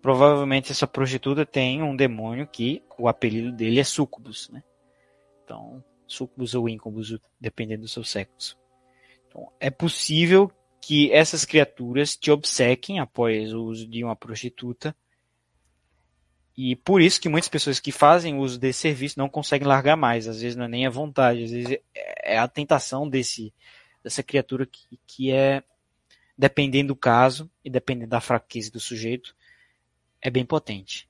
Provavelmente essa prostituta tem um demônio que o apelido dele é sucubus, né? Então, sucubus ou incubus, dependendo do seu sexo. Então, é possível que essas criaturas te obsequem após o uso de uma prostituta. E por isso que muitas pessoas que fazem uso desse serviço não conseguem largar mais. Às vezes não é nem a vontade, às vezes é a tentação desse dessa criatura que, que é, dependendo do caso e dependendo da fraqueza do sujeito, é bem potente.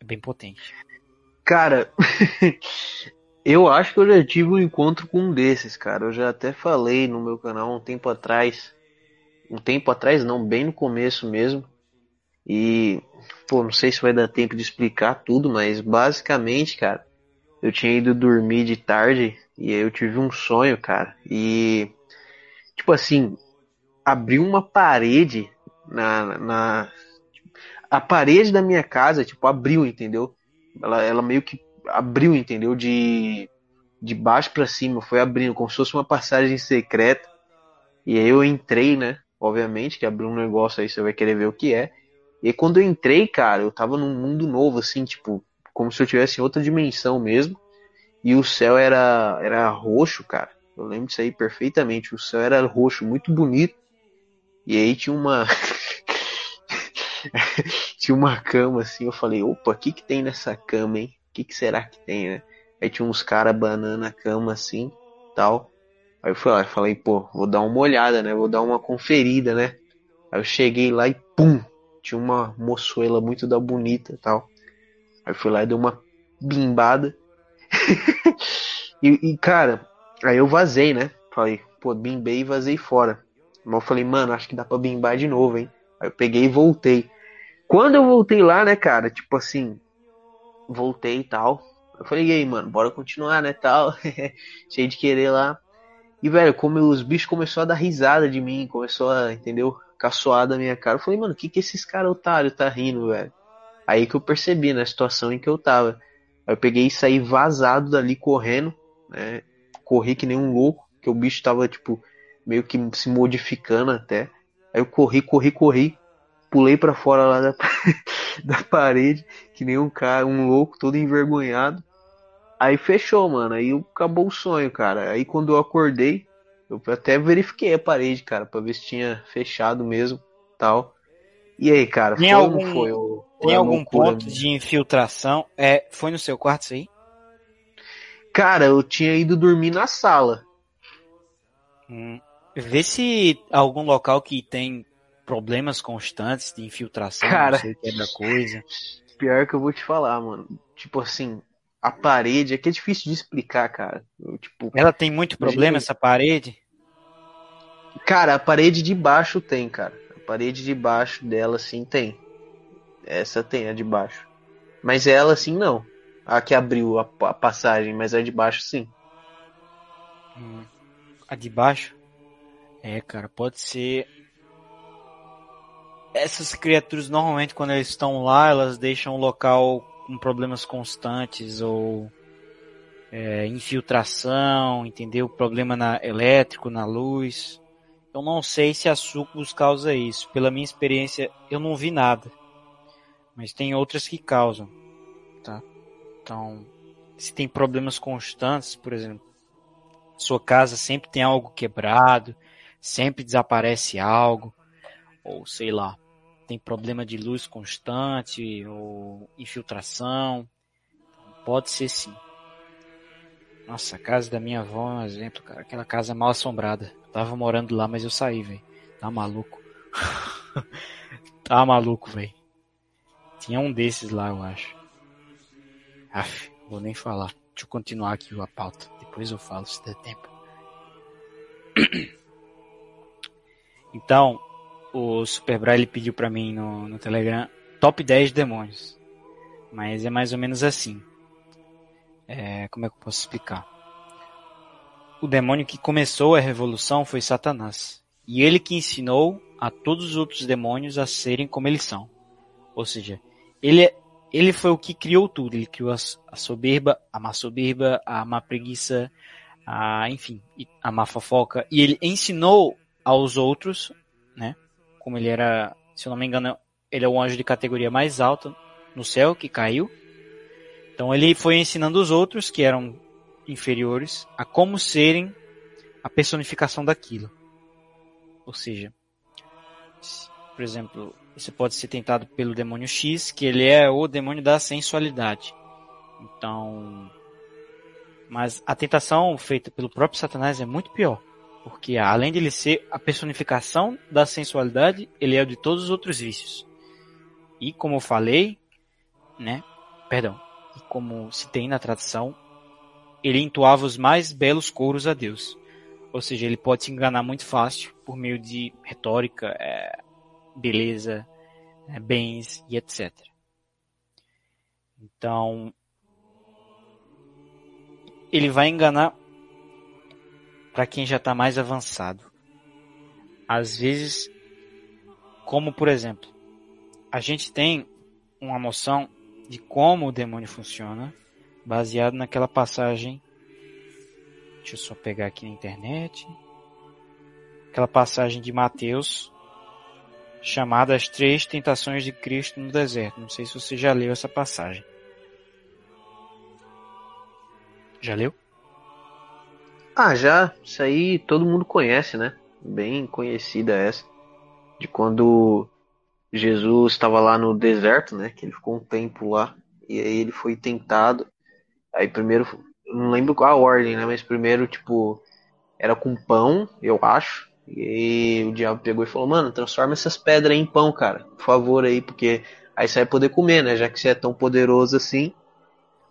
É bem potente. Cara, eu acho que eu já tive um encontro com um desses, cara. Eu já até falei no meu canal um tempo atrás. Um tempo atrás, não, bem no começo mesmo. E, pô, não sei se vai dar tempo de explicar tudo, mas basicamente, cara, eu tinha ido dormir de tarde e aí eu tive um sonho, cara. E tipo assim, abriu uma parede na, na a parede da minha casa, tipo, abriu, entendeu? Ela, ela meio que abriu, entendeu? De de baixo para cima, foi abrindo como se fosse uma passagem secreta. E aí eu entrei, né? Obviamente que abriu um negócio aí, você vai querer ver o que é. E quando eu entrei, cara, eu tava num mundo novo, assim, tipo, como se eu tivesse em outra dimensão mesmo. E o céu era, era roxo, cara. Eu lembro disso aí perfeitamente. O céu era roxo, muito bonito. E aí tinha uma. tinha uma cama assim. Eu falei, opa, o que, que tem nessa cama, hein? O que, que será que tem, né? Aí tinha uns caras banando a cama assim, tal. Aí eu fui lá, falei, pô, vou dar uma olhada, né? Vou dar uma conferida, né? Aí eu cheguei lá e pum! Tinha uma moçoela muito da bonita tal. Aí fui lá e dei uma bimbada. e, e, cara, Aí eu vazei, né? Falei, pô, bimbei e vazei fora. Mas eu falei, mano, acho que dá pra bimbar de novo, hein? Aí eu peguei e voltei. Quando eu voltei lá, né, cara, tipo assim, voltei e tal. Eu falei, e aí, mano, bora continuar, né, tal. Cheio de querer lá. E, velho, como os bichos começou a dar risada de mim, começou a, entendeu? Caçoar da minha cara. Eu falei, mano, o que que esses caras otários tá rindo, velho? Aí que eu percebi, na né, situação em que eu tava. Aí eu peguei e saí vazado dali correndo, né? corri que nem um louco, que o bicho tava, tipo, meio que se modificando até. Aí eu corri, corri, corri, pulei para fora lá da, da parede, que nem um cara, um louco, todo envergonhado. Aí fechou, mano. Aí acabou o sonho, cara. Aí quando eu acordei, eu até verifiquei a parede, cara, pra ver se tinha fechado mesmo, tal. E aí, cara, tem foi algum, foi? Ou, tem ou algum ponto de infiltração? É, foi no seu quarto isso aí? Cara, eu tinha ido dormir na sala. Hum. Vê se algum local que tem problemas constantes de infiltração, cara, não sei que é coisa. Pior que eu vou te falar, mano. Tipo assim, a parede é que é difícil de explicar, cara. Eu, tipo, Ela tem muito problema, essa parede? Cara, a parede de baixo tem, cara. A parede de baixo dela, sim, tem. Essa tem, a de baixo. Mas ela, assim, não. A que abriu a, a passagem, mas a de baixo sim. Hum. A de baixo? É, cara, pode ser. Essas criaturas normalmente quando eles estão lá, elas deixam o local com problemas constantes ou é, infiltração, entendeu? Problema na elétrico, na luz. Eu não sei se a sucubus causa isso. Pela minha experiência, eu não vi nada. Mas tem outras que causam, tá? Então, se tem problemas constantes, por exemplo, sua casa sempre tem algo quebrado, sempre desaparece algo, ou sei lá, tem problema de luz constante ou infiltração, pode ser sim. Nossa, a casa da minha avó é um exemplo, cara. Aquela casa mal assombrada. Eu tava morando lá, mas eu saí, velho. Tá maluco. tá maluco, velho. Tinha um desses lá, eu acho. Aff, vou nem falar. Deixa eu continuar aqui a pauta. Depois eu falo se der tempo. Então, o Superbra ele pediu para mim no, no Telegram top 10 demônios. Mas é mais ou menos assim. É, como é que eu posso explicar? O demônio que começou a revolução foi Satanás. E ele que ensinou a todos os outros demônios a serem como eles são. Ou seja, ele, ele foi o que criou tudo. Ele criou a, a soberba, a má soberba, a má preguiça, a, enfim, a má fofoca. E ele ensinou aos outros, né? Como ele era, se eu não me engano, ele é o anjo de categoria mais alta no céu que caiu. Então ele foi ensinando os outros, que eram inferiores, a como serem a personificação daquilo. Ou seja, por exemplo, você pode ser tentado pelo demônio X, que ele é o demônio da sensualidade. Então, mas a tentação feita pelo próprio Satanás é muito pior. Porque além de ele ser a personificação da sensualidade, ele é o de todos os outros vícios. E como eu falei, né? Perdão, e como se tem na tradição, ele entoava os mais belos coros a Deus. Ou seja, ele pode se enganar muito fácil por meio de retórica, é, beleza, é, bens e etc. Então, ele vai enganar para quem já está mais avançado. Às vezes, como por exemplo, a gente tem uma noção de como o demônio funciona, baseado naquela passagem. Deixa eu só pegar aqui na internet. Aquela passagem de Mateus, chamada As Três Tentações de Cristo no Deserto. Não sei se você já leu essa passagem. Já leu? Ah, já. Isso aí todo mundo conhece, né? Bem conhecida essa. De quando Jesus estava lá no deserto, né? Que ele ficou um tempo lá. E aí ele foi tentado. Aí primeiro, não lembro qual a ordem, né? Mas primeiro, tipo, era com pão, eu acho. E aí o diabo pegou e falou, mano, transforma essas pedras em pão, cara. Por favor aí, porque aí você vai poder comer, né? Já que você é tão poderoso assim.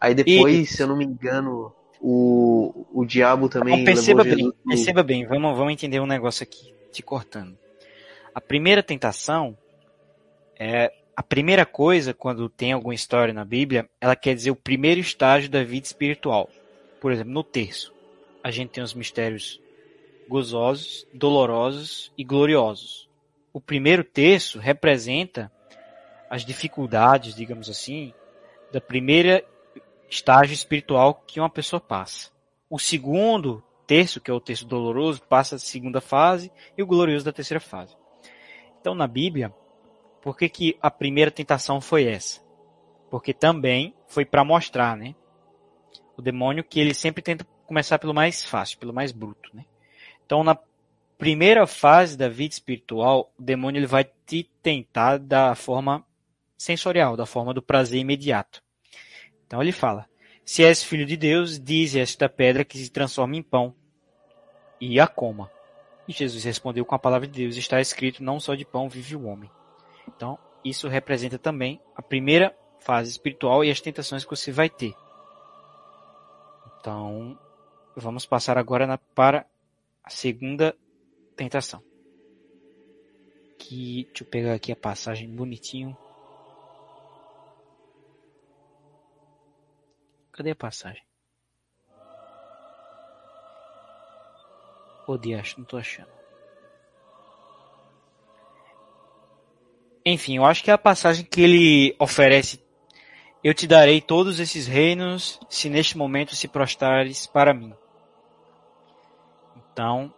Aí depois, e... se eu não me engano, o, o diabo também. Não, perceba bem, perceba bem, vamos, vamos entender um negócio aqui, te cortando. A primeira tentação é a primeira coisa, quando tem alguma história na Bíblia, ela quer dizer o primeiro estágio da vida espiritual. Por exemplo, no terço, a gente tem os mistérios gozosos, dolorosos e gloriosos. O primeiro terço representa as dificuldades, digamos assim, da primeira estágio espiritual que uma pessoa passa. O segundo terço, que é o terço doloroso, passa da segunda fase e o glorioso da terceira fase. Então, na Bíblia, por que, que a primeira tentação foi essa? Porque também foi para mostrar, né? O demônio que ele sempre tenta começar pelo mais fácil, pelo mais bruto, né? Então, na primeira fase da vida espiritual, o demônio ele vai te tentar da forma sensorial, da forma do prazer imediato. Então ele fala: Se és filho de Deus, dize esta pedra que se transforma em pão e a coma. E Jesus respondeu com a palavra de Deus: Está escrito: Não só de pão vive o homem. Então, isso representa também a primeira fase espiritual e as tentações que você vai ter. Então, vamos passar agora na, para a segunda tentação. Que, deixa eu pegar aqui a passagem bonitinho. Cadê a passagem? Ô, diacho, não tô achando. Enfim, eu acho que é a passagem que ele oferece. Eu te darei todos esses reinos, se neste momento se prostrares para mim. Então,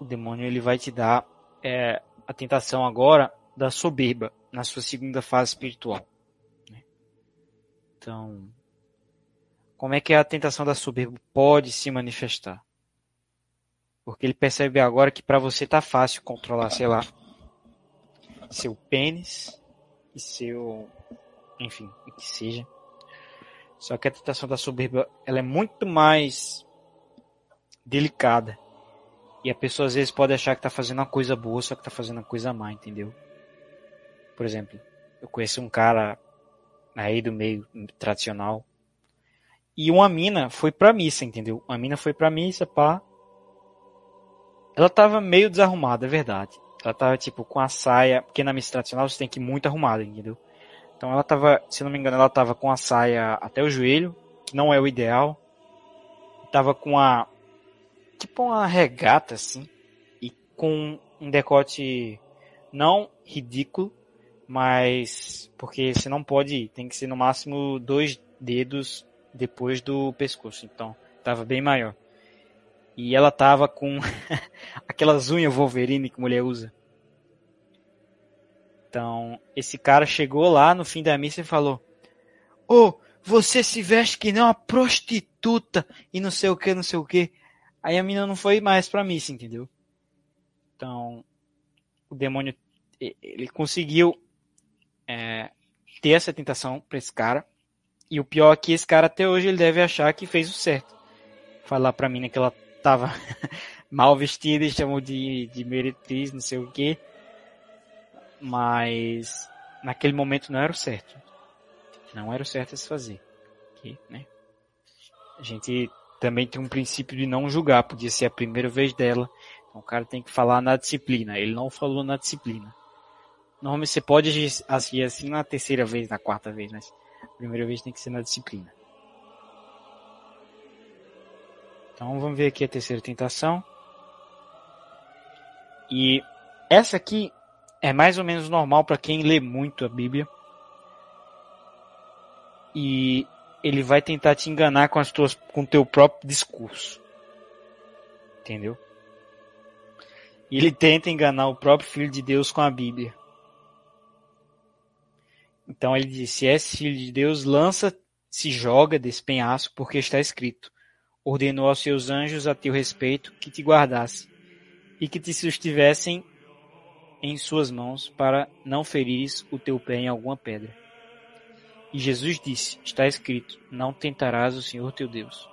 o demônio ele vai te dar é, a tentação agora da soberba na sua segunda fase espiritual. né? Então, como é que a tentação da soberba pode se manifestar? Porque ele percebe agora que para você tá fácil controlar, sei lá, seu pênis e seu, enfim, o que seja. Só que a tentação da soberba, ela é muito mais delicada. E a pessoa às vezes pode achar que tá fazendo uma coisa boa, só que tá fazendo uma coisa má, entendeu? Por exemplo, eu conheci um cara aí do meio tradicional. E uma mina foi pra missa, entendeu? Uma mina foi pra missa, pá. Ela tava meio desarrumada, é verdade. Ela tava, tipo, com a saia. Porque na missa tradicional você tem que ir muito arrumada, entendeu? Então ela tava, se não me engano, ela tava com a saia até o joelho, que não é o ideal. Tava com a. Tipo uma regata, assim. E com um decote não ridículo, mas. Porque você não pode. Tem que ser no máximo dois dedos depois do pescoço. Então, tava bem maior. E ela tava com aquelas unhas Wolverine que mulher usa. Então, esse cara chegou lá no fim da missa e falou: Ô, oh, você se veste que nem uma prostituta e não sei o que, não sei o que. Aí a menina não foi mais pra missa, entendeu? Então, o demônio, ele conseguiu é, ter essa tentação pra esse cara. E o pior é que esse cara até hoje ele deve achar que fez o certo. Falar pra menina que ela tava mal vestida e chamou de, de meretriz, não sei o que. Mas naquele momento não era o certo. Não era o certo a se fazer. Okay, né? A gente também tem um princípio de não julgar. Podia ser a primeira vez dela. Então o cara tem que falar na disciplina. Ele não falou na disciplina. Normalmente você pode agir assim na terceira vez, na quarta vez, mas a primeira vez tem que ser na disciplina. Então vamos ver aqui a terceira tentação. E essa aqui é mais ou menos normal para quem lê muito a Bíblia. E ele vai tentar te enganar com as tuas com teu próprio discurso. Entendeu? E ele tenta enganar o próprio filho de Deus com a Bíblia. Então ele diz: se és filho de Deus, lança, se joga desse penhasco, porque está escrito: ordenou aos seus anjos a teu respeito que te guardasse e que te sustivessem em suas mãos para não ferires o teu pé em alguma pedra. E Jesus disse: Está escrito: Não tentarás o Senhor teu Deus.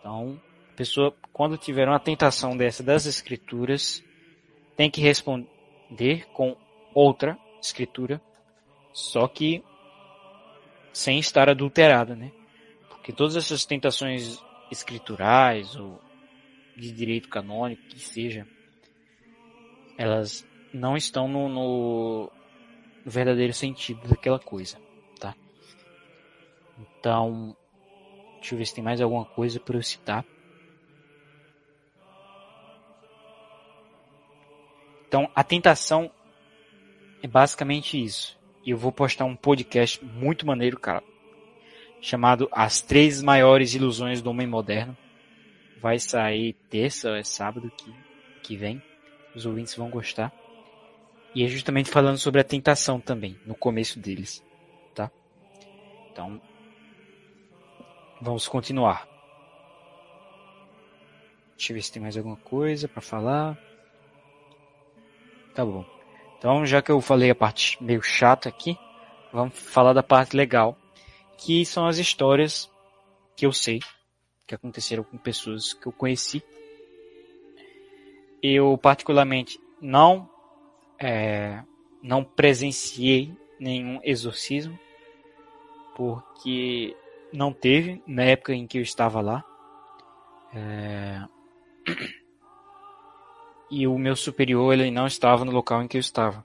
Então, a pessoa, quando tiver uma tentação dessa das Escrituras, tem que responder com outra Escritura, só que sem estar adulterada, né? Porque todas essas tentações escriturais ou de direito canônico, que seja, elas não estão no, no, verdadeiro sentido daquela coisa, tá? Então, deixa eu ver se tem mais alguma coisa para eu citar. Então, a tentação é basicamente isso. E eu vou postar um podcast muito maneiro, cara, chamado As Três Maiores Ilusões do Homem Moderno. Vai sair terça, é sábado que, que vem. Os ouvintes vão gostar. E é justamente falando sobre a tentação também, no começo deles. Tá? Então, vamos continuar. Deixa eu ver se tem mais alguma coisa para falar. Tá bom. Então, já que eu falei a parte meio chata aqui, vamos falar da parte legal que são as histórias que eu sei que aconteceram com pessoas que eu conheci. Eu particularmente não é, não presenciei nenhum exorcismo porque não teve na época em que eu estava lá. É... E o meu superior ele não estava no local em que eu estava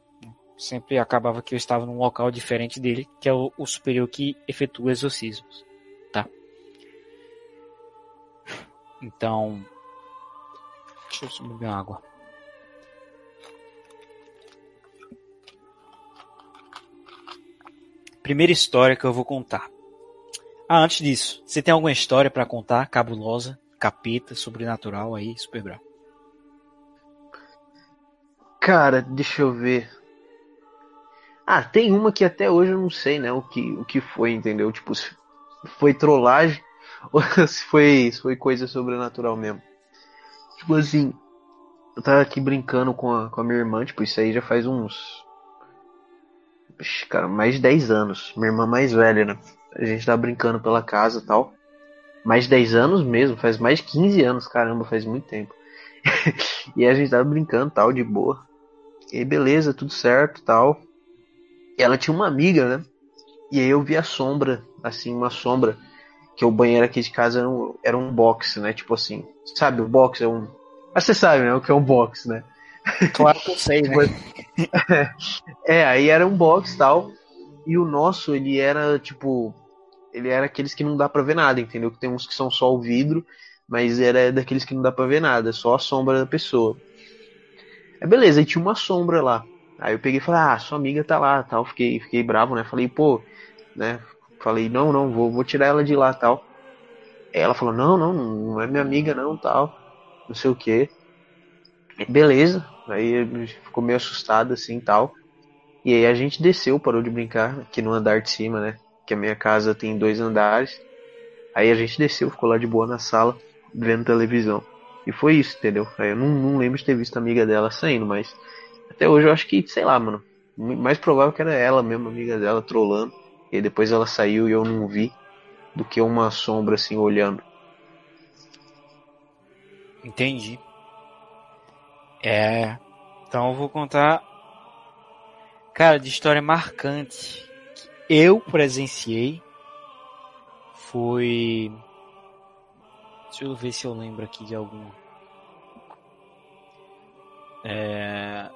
sempre acabava que eu estava num local diferente dele, que é o, o superior que efetua exorcismos, tá? Então, deixa eu subir minha água. Primeira história que eu vou contar. Ah, antes disso, você tem alguma história para contar, cabulosa, capeta, sobrenatural aí, super bravo? Cara, deixa eu ver. Ah, tem uma que até hoje eu não sei, né, o que, o que foi, entendeu? Tipo, se foi trollagem ou se foi, se foi coisa sobrenatural mesmo. Tipo assim, eu tava aqui brincando com a, com a minha irmã, tipo, isso aí já faz uns. Cara, mais de 10 anos. Minha irmã mais velha, né? A gente tava brincando pela casa e tal. Mais de 10 anos mesmo, faz mais de 15 anos, caramba, faz muito tempo. e a gente tava brincando tal, de boa. E aí, beleza, tudo certo tal. E ela tinha uma amiga, né? E aí eu vi a sombra, assim, uma sombra. Que o banheiro aqui de casa era um, era um box, né? Tipo assim, sabe, o box é um. Mas você sabe, né? O que é um box, né? Claro que eu sei, né? É, aí era um box tal. E o nosso, ele era tipo. Ele era aqueles que não dá pra ver nada, entendeu? Que tem uns que são só o vidro, mas era daqueles que não dá pra ver nada, só a sombra da pessoa. É beleza, aí tinha uma sombra lá. Aí eu peguei e falei, ah, sua amiga tá lá, tal. Fiquei, fiquei bravo, né? Falei, pô, né? Falei, não, não, vou, vou tirar ela de lá, tal. Aí ela falou, não, não, não é minha amiga, não, tal. Não sei o que. Beleza. Aí ficou meio assustado, assim, tal. E aí a gente desceu, parou de brincar aqui no andar de cima, né? Que a minha casa tem dois andares. Aí a gente desceu, ficou lá de boa na sala, vendo televisão. E foi isso, entendeu? Aí eu não, não lembro de ter visto a amiga dela saindo, mas até hoje eu acho que, sei lá, mano. Mais provável que era ela mesmo, amiga dela, trolando. E depois ela saiu e eu não vi. Do que uma sombra assim olhando. Entendi. É. Então eu vou contar. Cara, de história marcante que eu presenciei foi. Deixa eu ver se eu lembro aqui de alguma. É...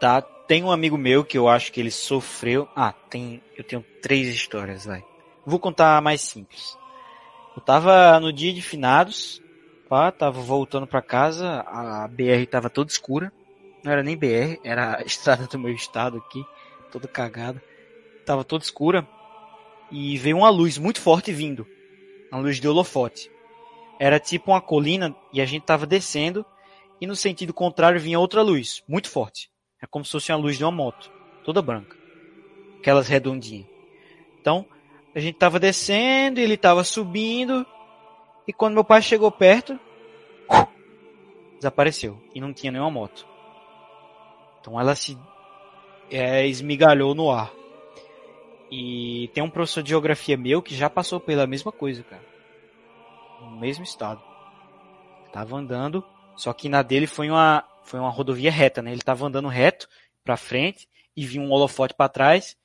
Tá, tem um amigo meu que eu acho que ele sofreu. Ah, tem. Eu tenho três histórias, vai. Vou contar a mais simples. Eu tava no dia de finados, pá, tava voltando pra casa, a BR tava toda escura. Não era nem BR, era a estrada do meu estado aqui, toda cagada. Tava toda escura. E veio uma luz muito forte vindo. Uma luz de holofote. Era tipo uma colina e a gente tava descendo e no sentido contrário vinha outra luz, muito forte. É como se fosse uma luz de uma moto, toda branca. Aquelas redondinhas. Então, a gente tava descendo, ele tava subindo, e quando meu pai chegou perto, desapareceu. E não tinha nenhuma moto. Então ela se é, esmigalhou no ar. E tem um professor de geografia meu que já passou pela mesma coisa, cara. No mesmo estado. Tava andando, só que na dele foi uma, foi uma rodovia reta, né? Ele tava andando reto pra frente e viu um holofote para trás,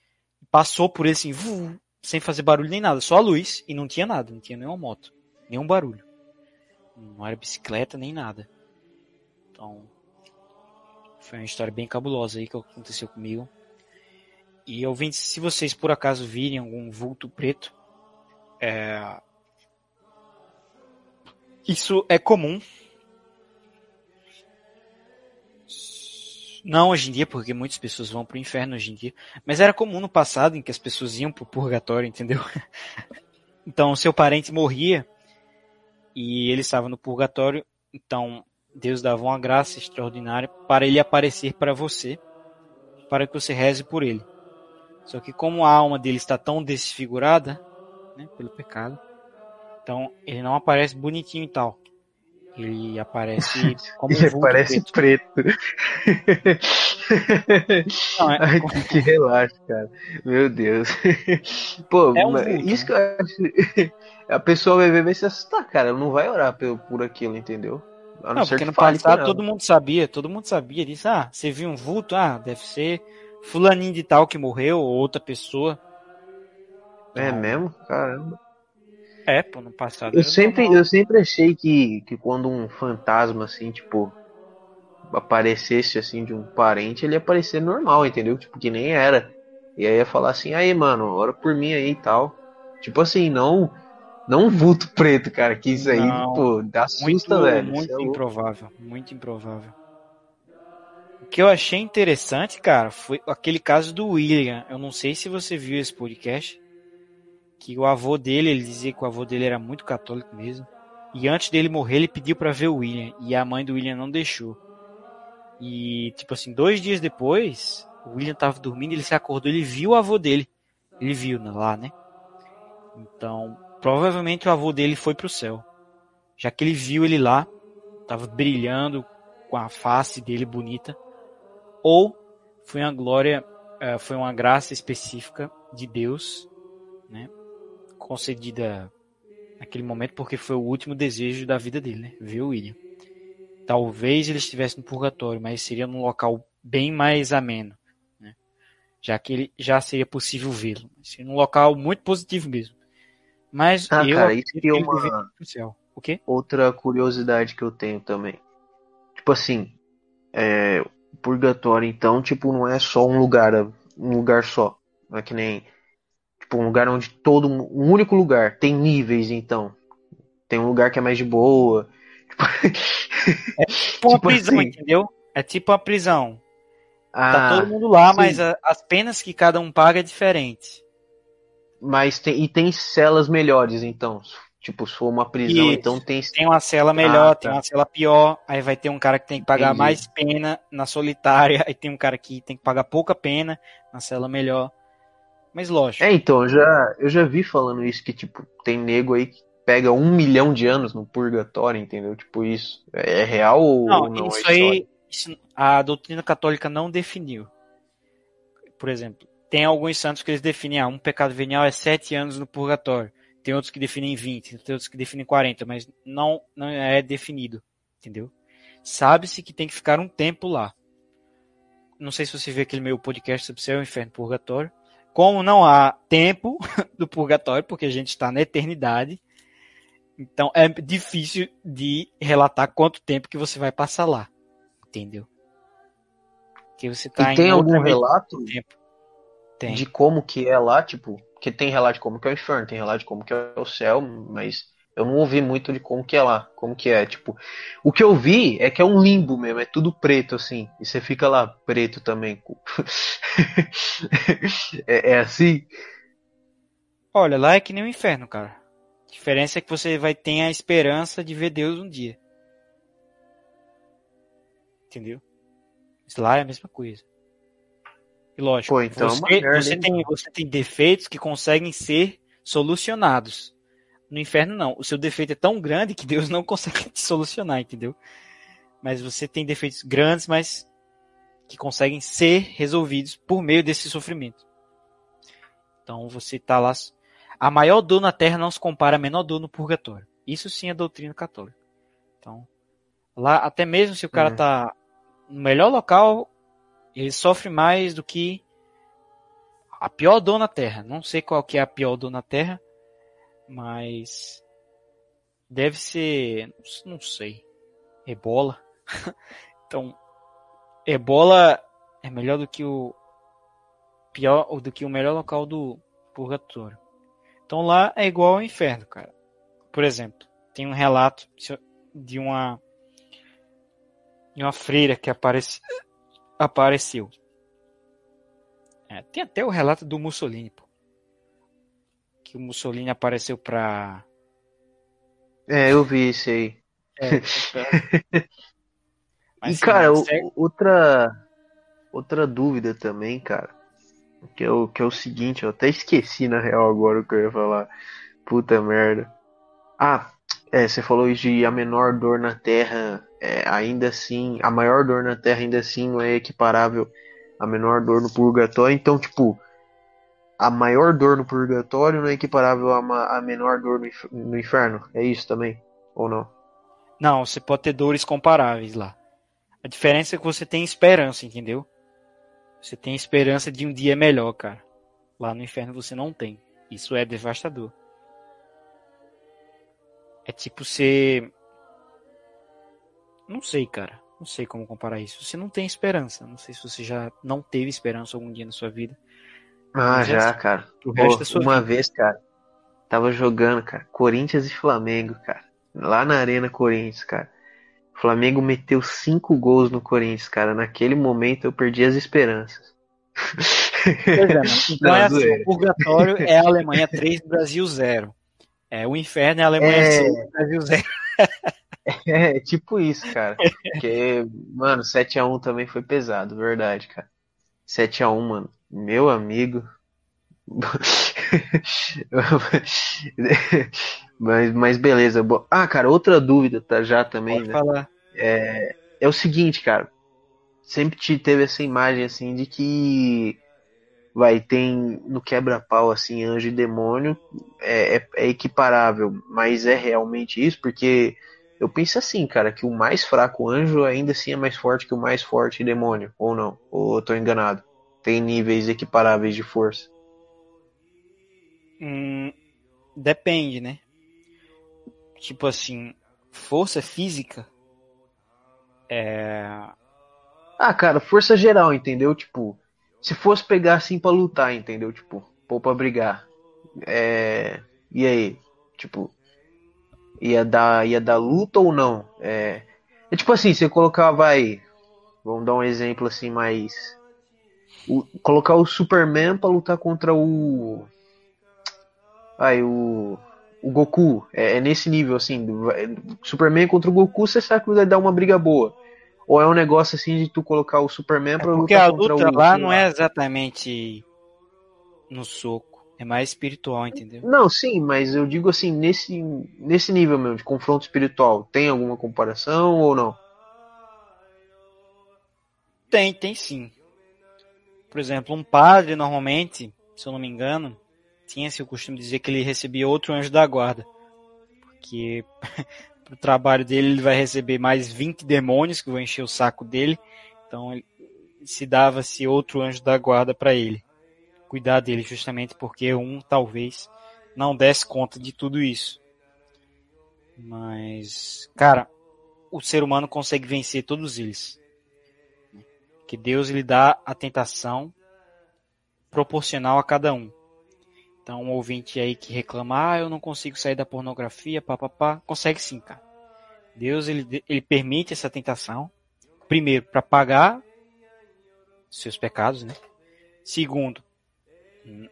passou por ele assim, sem fazer barulho nem nada, só a luz e não tinha nada, não tinha nenhuma moto, nenhum barulho. Não era bicicleta nem nada. Então, foi uma história bem cabulosa aí que aconteceu comigo. E eu vim, se vocês por acaso virem algum vulto preto, é... isso é comum. Não hoje em dia, porque muitas pessoas vão pro inferno hoje em dia. Mas era comum no passado em que as pessoas iam pro purgatório, entendeu? Então, seu parente morria e ele estava no purgatório, então Deus dava uma graça extraordinária para ele aparecer para você, para que você reze por ele. Só que como a alma dele está tão desfigurada, né, pelo pecado, então ele não aparece bonitinho e tal. Ele aparece como um Ele vulto parece preto. preto. Não, é- Ai, que relaxa, cara. Meu Deus. Pô, É um vulto, isso que eu acho. A pessoa vai ver vai se assustar, cara. Ela não vai orar por, por aquilo, entendeu? A não, Não, porque que no passado não. todo mundo sabia, todo mundo sabia disso. Ah, você viu um vulto? Ah, deve ser fulaninho de tal que morreu ou outra pessoa. É mesmo? Caramba. É, pô, no passado. Eu sempre, eu sempre achei que, que quando um fantasma, assim, tipo, aparecesse, assim, de um parente, ele ia aparecer normal, entendeu? Tipo, que nem era. E aí ia falar assim, aí, mano, ora por mim aí e tal. Tipo assim, não, não um vulto preto, cara, que isso aí, Não, pô, dá Muito, assusta, velho. muito é improvável, muito improvável. O que eu achei interessante, cara, foi aquele caso do William. Eu não sei se você viu esse podcast. Que o avô dele, ele dizia que o avô dele era muito católico mesmo. E antes dele morrer, ele pediu pra ver o William. E a mãe do William não deixou. E, tipo assim, dois dias depois, o William tava dormindo, ele se acordou, ele viu o avô dele. Ele viu né, lá, né? Então, provavelmente o avô dele foi pro céu. Já que ele viu ele lá, tava brilhando com a face dele bonita. Ou foi uma glória, eh, foi uma graça específica de Deus, né? Concedida naquele momento porque foi o último desejo da vida dele, né? Ver o William. Talvez ele estivesse no purgatório, mas seria num local bem mais ameno, né? Já que ele já seria possível vê-lo. Seria num local muito positivo mesmo. Mas Ah, eu cara, isso é uma-. O quê? Outra curiosidade que eu tenho também. Tipo assim, é, o purgatório, então, tipo, não é só um lugar, um lugar só. Não é que nem, tipo, um lugar onde todo, um único lugar, tem níveis, então. Tem um lugar que é mais de boa. Tipo uma Tipo prisão, assim. entendeu? É tipo uma prisão. Ah, Tá todo mundo lá, sim. mas a- as penas que cada um paga é diferente. mas tem, e tem celas melhores, então. Tipo, se for uma prisão, Isso. então tem. Tem uma cela melhor, Ah, tem tá. uma cela pior, aí vai ter um cara que tem que pagar Entendi. mais pena na solitária, aí tem um cara que tem que pagar pouca pena na cela melhor. Mas lógico. É, então, eu já, eu já vi falando isso, que, tipo, tem nego aí que pega um milhão de anos no purgatório, entendeu? Tipo, isso. É é real ou Não, não? isso é aí isso- a doutrina católica não definiu. Por exemplo, tem alguns santos que eles definem, ah, um pecado venial é sete anos no purgatório. Tem outros que definem 20, tem outros que definem 40, mas não, não é definido, entendeu? Sabe-se que tem que ficar um tempo lá. Não sei se você vê aquele meu podcast sobre céu, inferno e purgatório. Como não há tempo do purgatório, porque a gente está na eternidade, então é difícil de relatar quanto tempo que você vai passar lá. Entendeu? Porque você tá E tem em algum relato. Tem. de como que é lá, tipo, que tem relato de como que é o inferno, tem relato de como que é o céu, mas eu não ouvi muito de como que é lá, como que é, tipo, o que eu vi é que é um limbo mesmo, é tudo preto assim, e você fica lá preto também. é, é assim? Olha, lá é que nem o inferno, cara. A diferença é que você vai ter a esperança de ver Deus um dia. Entendeu? Mas lá é a mesma coisa. E lógico, Pô, então é você, merda, você tem, você tem defeitos que conseguem ser solucionados. No inferno, não. O seu defeito é tão grande que Deus não consegue te solucionar, entendeu? Mas você tem defeitos grandes, mas que conseguem ser resolvidos por meio desse sofrimento. Então você tá lá. A maior dor na terra não se compara à menor dor no purgatório. Isso sim é doutrina católica. Então, lá, até mesmo se o cara Uhum. tá no melhor local, ele sofre mais do que a pior dor na terra. Não sei qual que é a pior dor na terra, mas deve ser, não sei, ebola. então, ebola é melhor do que o pior ou do que o melhor local do purgatório. Então lá é igual ao inferno, cara. Por exemplo, tem um relato de uma de uma freira que aparece, apareceu. É, tem até o relato do Mussolini, pô. Que o Mussolini apareceu pra. É, eu vi isso aí. É, e cara, o- outra outra dúvida também, cara, que é, o, que é o seguinte, eu até esqueci na real agora o que eu ia falar. Puta merda. Ah, é, você falou de a menor dor na Terra, é, ainda assim, a maior dor na Terra ainda assim não é equiparável à menor dor no purgatório, então, tipo, a maior dor no purgatório não é equiparável à, ma- à menor dor no, no inferno, é isso também? Ou não? Não, você pode ter dores comparáveis lá. A diferença é que você tem esperança, entendeu? Você tem esperança de um dia melhor, cara. Lá no inferno você não tem. Isso é devastador. É tipo ser. Não sei, cara. Não sei como comparar isso. Você não tem esperança. Não sei se você já não teve esperança algum dia na sua vida. Ah, Mas é já, assim, cara. Pô, resto uma vida. vez, cara, tava jogando, cara, Corinthians e Flamengo, cara. Lá na Arena Corinthians, cara. O Flamengo meteu cinco gols no Corinthians, cara. Naquele momento eu perdi as esperanças. Pois é, mas então Não, é assim, zoeira. o purgatório é a Alemanha 3 Brasil 0. É, o inferno é a Alemanha É. 6 Brasil 0. É, tipo isso, cara. Porque, mano, 7x1 também foi pesado, verdade, cara. 7x1, mano. Meu amigo. mas, mas beleza. Ah, cara, outra dúvida, tá já também, Pode né? falar. É, é o seguinte, cara. Sempre te teve essa imagem, assim, de que vai, tem no quebra-pau, assim, anjo e demônio, é, é, é equiparável, mas é realmente isso, porque eu penso assim, cara, que o mais fraco anjo ainda assim é mais forte que o mais forte demônio, ou não? Ou eu tô enganado? Tem níveis equiparáveis de força. Hum, depende, né? Tipo assim, força física é. Ah, cara, força geral, entendeu? Tipo, se fosse pegar assim pra lutar, entendeu? Tipo, pô pra brigar. É. E aí? Tipo, ia dar, ia dar luta ou não? É, é tipo assim, você colocar, vai. Vamos dar um exemplo assim mais. O, colocar o Superman pra lutar contra o. Ai, o. O Goku. É, é nesse nível, assim. do- vai- Superman contra o Goku, você sabe que vai dar uma briga boa. Ou é um negócio assim de tu colocar o Superman É pra porque lutar a contra luta o. lá sei não lá. é exatamente no soco. É mais espiritual, entendeu? Não, sim, mas eu digo assim, nesse, nesse nível mesmo, de confronto espiritual, tem alguma comparação ou não? Tem, tem sim. Por exemplo, um padre, normalmente, se eu não me engano, tinha-se o costume de dizer que ele recebia outro anjo da guarda. Porque pro trabalho dele ele vai receber mais 20 demônios que vão encher o saco dele. Então se dava-se outro anjo da guarda para ele. Cuidar dele justamente porque um talvez não desse conta de tudo isso. Mas, cara, o ser humano consegue vencer todos eles que Deus lhe dá a tentação proporcional a cada um. Então, um ouvinte aí que reclama, ah, eu não consigo sair da pornografia, papapá, consegue sim, cara. Deus, ele, ele permite essa tentação, primeiro, para pagar seus pecados, né? Segundo,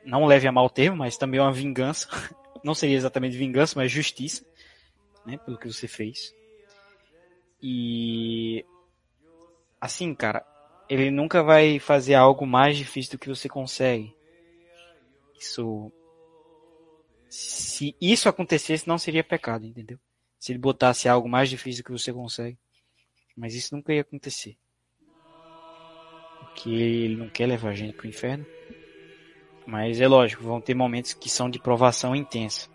não leve a mal termo, mas também é uma vingança. Não seria exatamente vingança, mas justiça, né? Pelo que você fez. E assim, cara, ele nunca vai fazer algo mais difícil do que você consegue. Isso. Se isso acontecesse, não seria pecado, entendeu? Se ele botasse algo mais difícil do que você consegue. Mas isso nunca ia acontecer. Porque ele não quer levar a gente pro inferno. Mas é lógico, vão ter momentos que são de provação intensa.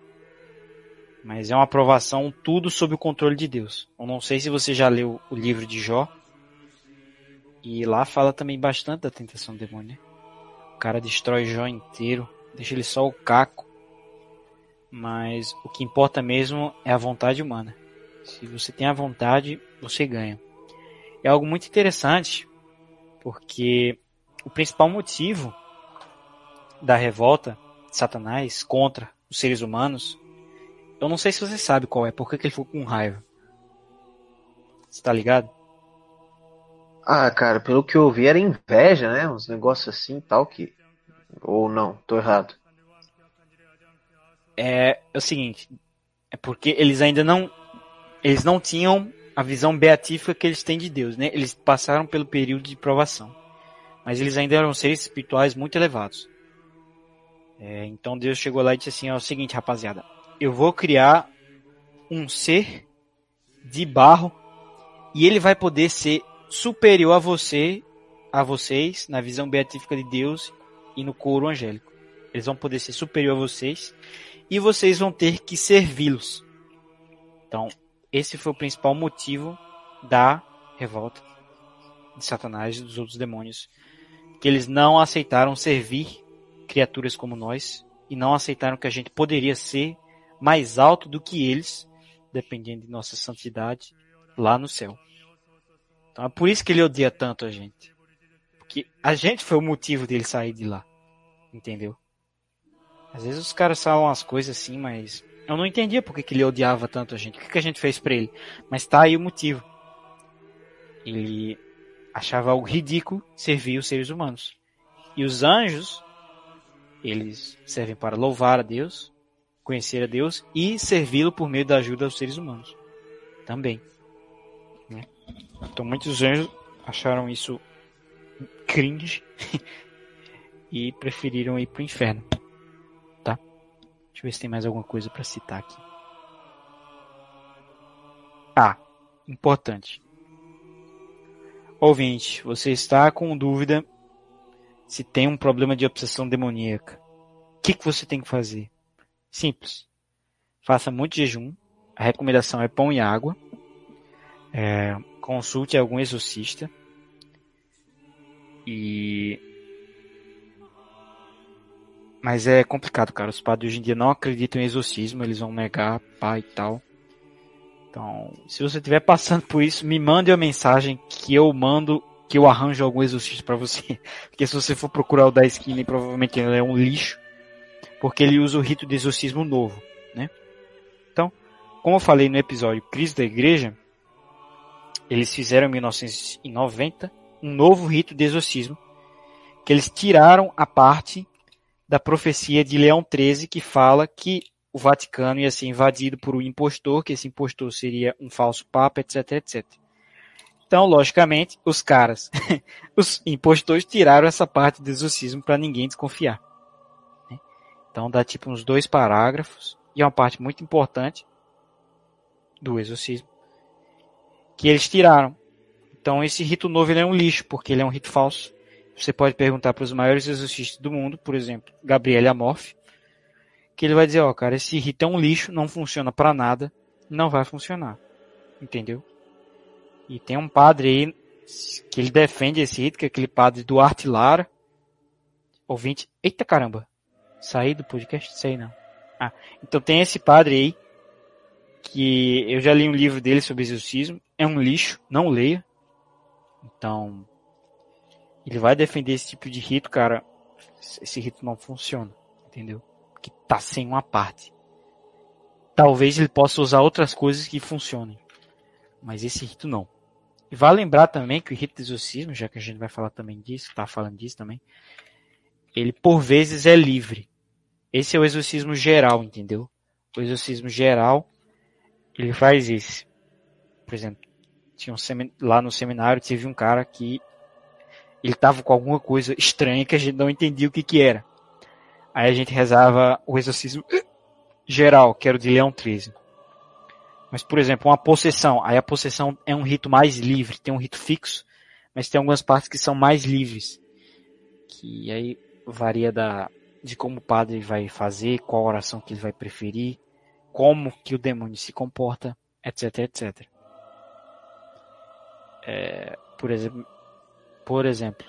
Mas é uma provação tudo sob o controle de Deus. Eu não sei se você já leu o livro de Jó. E lá fala também bastante da tentação do demônio, né? O cara destrói Jó inteiro, deixa ele só o caco. Mas o que importa mesmo é a vontade humana. Se você tem a vontade, você ganha. É algo muito interessante, porque o principal motivo da revolta de Satanás contra os seres humanos, eu não sei se você sabe qual é, por que que ele ficou com raiva. Você tá ligado? Ah, cara, pelo que eu vi era inveja, né? Uns negócios assim tal que. Ou não, tô errado. é, é o seguinte, é porque eles ainda não eles não tinham a visão beatífica que eles têm de Deus, né? Eles passaram pelo período de provação, mas eles ainda eram seres espirituais muito elevados. É, então Deus chegou lá e disse assim: é o seguinte, rapaziada, eu vou criar um ser de barro e ele vai poder ser superior a você, a vocês, na visão beatífica de Deus e no coro angélico. Eles vão poder ser superior a vocês e vocês vão ter que servi-los. Então, esse foi o principal motivo da revolta de Satanás e dos outros demônios, que eles não aceitaram servir criaturas como nós e não aceitaram que a gente poderia ser mais alto do que eles, dependendo de nossa santidade lá no céu. Então é por isso que ele odeia tanto a gente. Porque a gente foi o motivo dele sair de lá. Entendeu? Às vezes os caras falam as coisas assim, mas eu não entendia por que, ele odiava tanto a gente. O que, que a gente fez pra ele? Mas tá aí o motivo. Ele achava algo ridículo servir os seres humanos. E os anjos, eles servem para louvar a Deus, conhecer a Deus e servi-lo por meio da ajuda aos seres humanos. Também. Então muitos anjos acharam isso cringe e preferiram ir pro inferno. Tá? Deixa eu ver se tem mais alguma coisa para citar aqui. Ah, importante. Ouvinte, você está com dúvida se tem um problema de obsessão demoníaca. O que, que você tem que fazer? Simples. Faça muito jejum. A recomendação é pão e água. É, consulte algum exorcista. E. Mas é complicado, cara. Os padres hoje em dia não acreditam em exorcismo, eles vão negar, pai e tal. Então, se você estiver passando por isso, me mande uma mensagem que eu mando, que eu arranjo algum exorcista para você. Porque se você for procurar o da esquina, provavelmente ele é um lixo, porque ele usa o rito de exorcismo novo, né? Então, como eu falei no episódio Crise da Igreja, eles fizeram em 1990 um novo rito de exorcismo, que eles tiraram a parte da profecia de Leão XIII que fala que o Vaticano ia ser invadido por um impostor, que esse impostor seria um falso papa, etc, etc. Então, logicamente, os caras, os impostores tiraram essa parte do exorcismo para ninguém desconfiar. Né? Então dá tipo uns dois parágrafos, e é uma parte muito importante do exorcismo, que eles tiraram. Então esse rito novo é um lixo, porque ele é um rito falso. Você pode perguntar para os maiores exorcistas do mundo, por exemplo, Gabriel Amorf, que ele vai dizer, ó, cara, esse rito é um lixo, não funciona para nada, não vai funcionar. Entendeu? E tem um padre aí que ele defende esse rito, que é aquele padre Duarte Lara. Ouvinte. Eita caramba! Saí do podcast? Sei não. Ah, então tem esse padre aí, que eu já li um livro dele sobre exorcismo. É um lixo, não leia. Então, ele vai defender esse tipo de rito, cara. Esse rito não funciona, entendeu? que está sem uma parte. Talvez ele possa usar outras coisas que funcionem, mas esse rito não. E vale lembrar também que o rito de exorcismo, já que a gente vai falar também disso, está falando disso também, ele por vezes é livre. Esse é o exorcismo geral, entendeu? O exorcismo geral, ele faz isso. Por exemplo, tinha um semin... lá no seminário teve um cara que ele estava com alguma coisa estranha que a gente não entendia o que que era. Aí a gente rezava o exorcismo geral, que era o de Leão 13. Mas, por exemplo, uma possessão. Aí a possessão é um rito mais livre, tem um rito fixo, mas tem algumas partes que são mais livres. Que aí varia da, de como o padre vai fazer, qual oração que ele vai preferir, como que o demônio se comporta, etc, etc. É, por exemplo, por exemplo,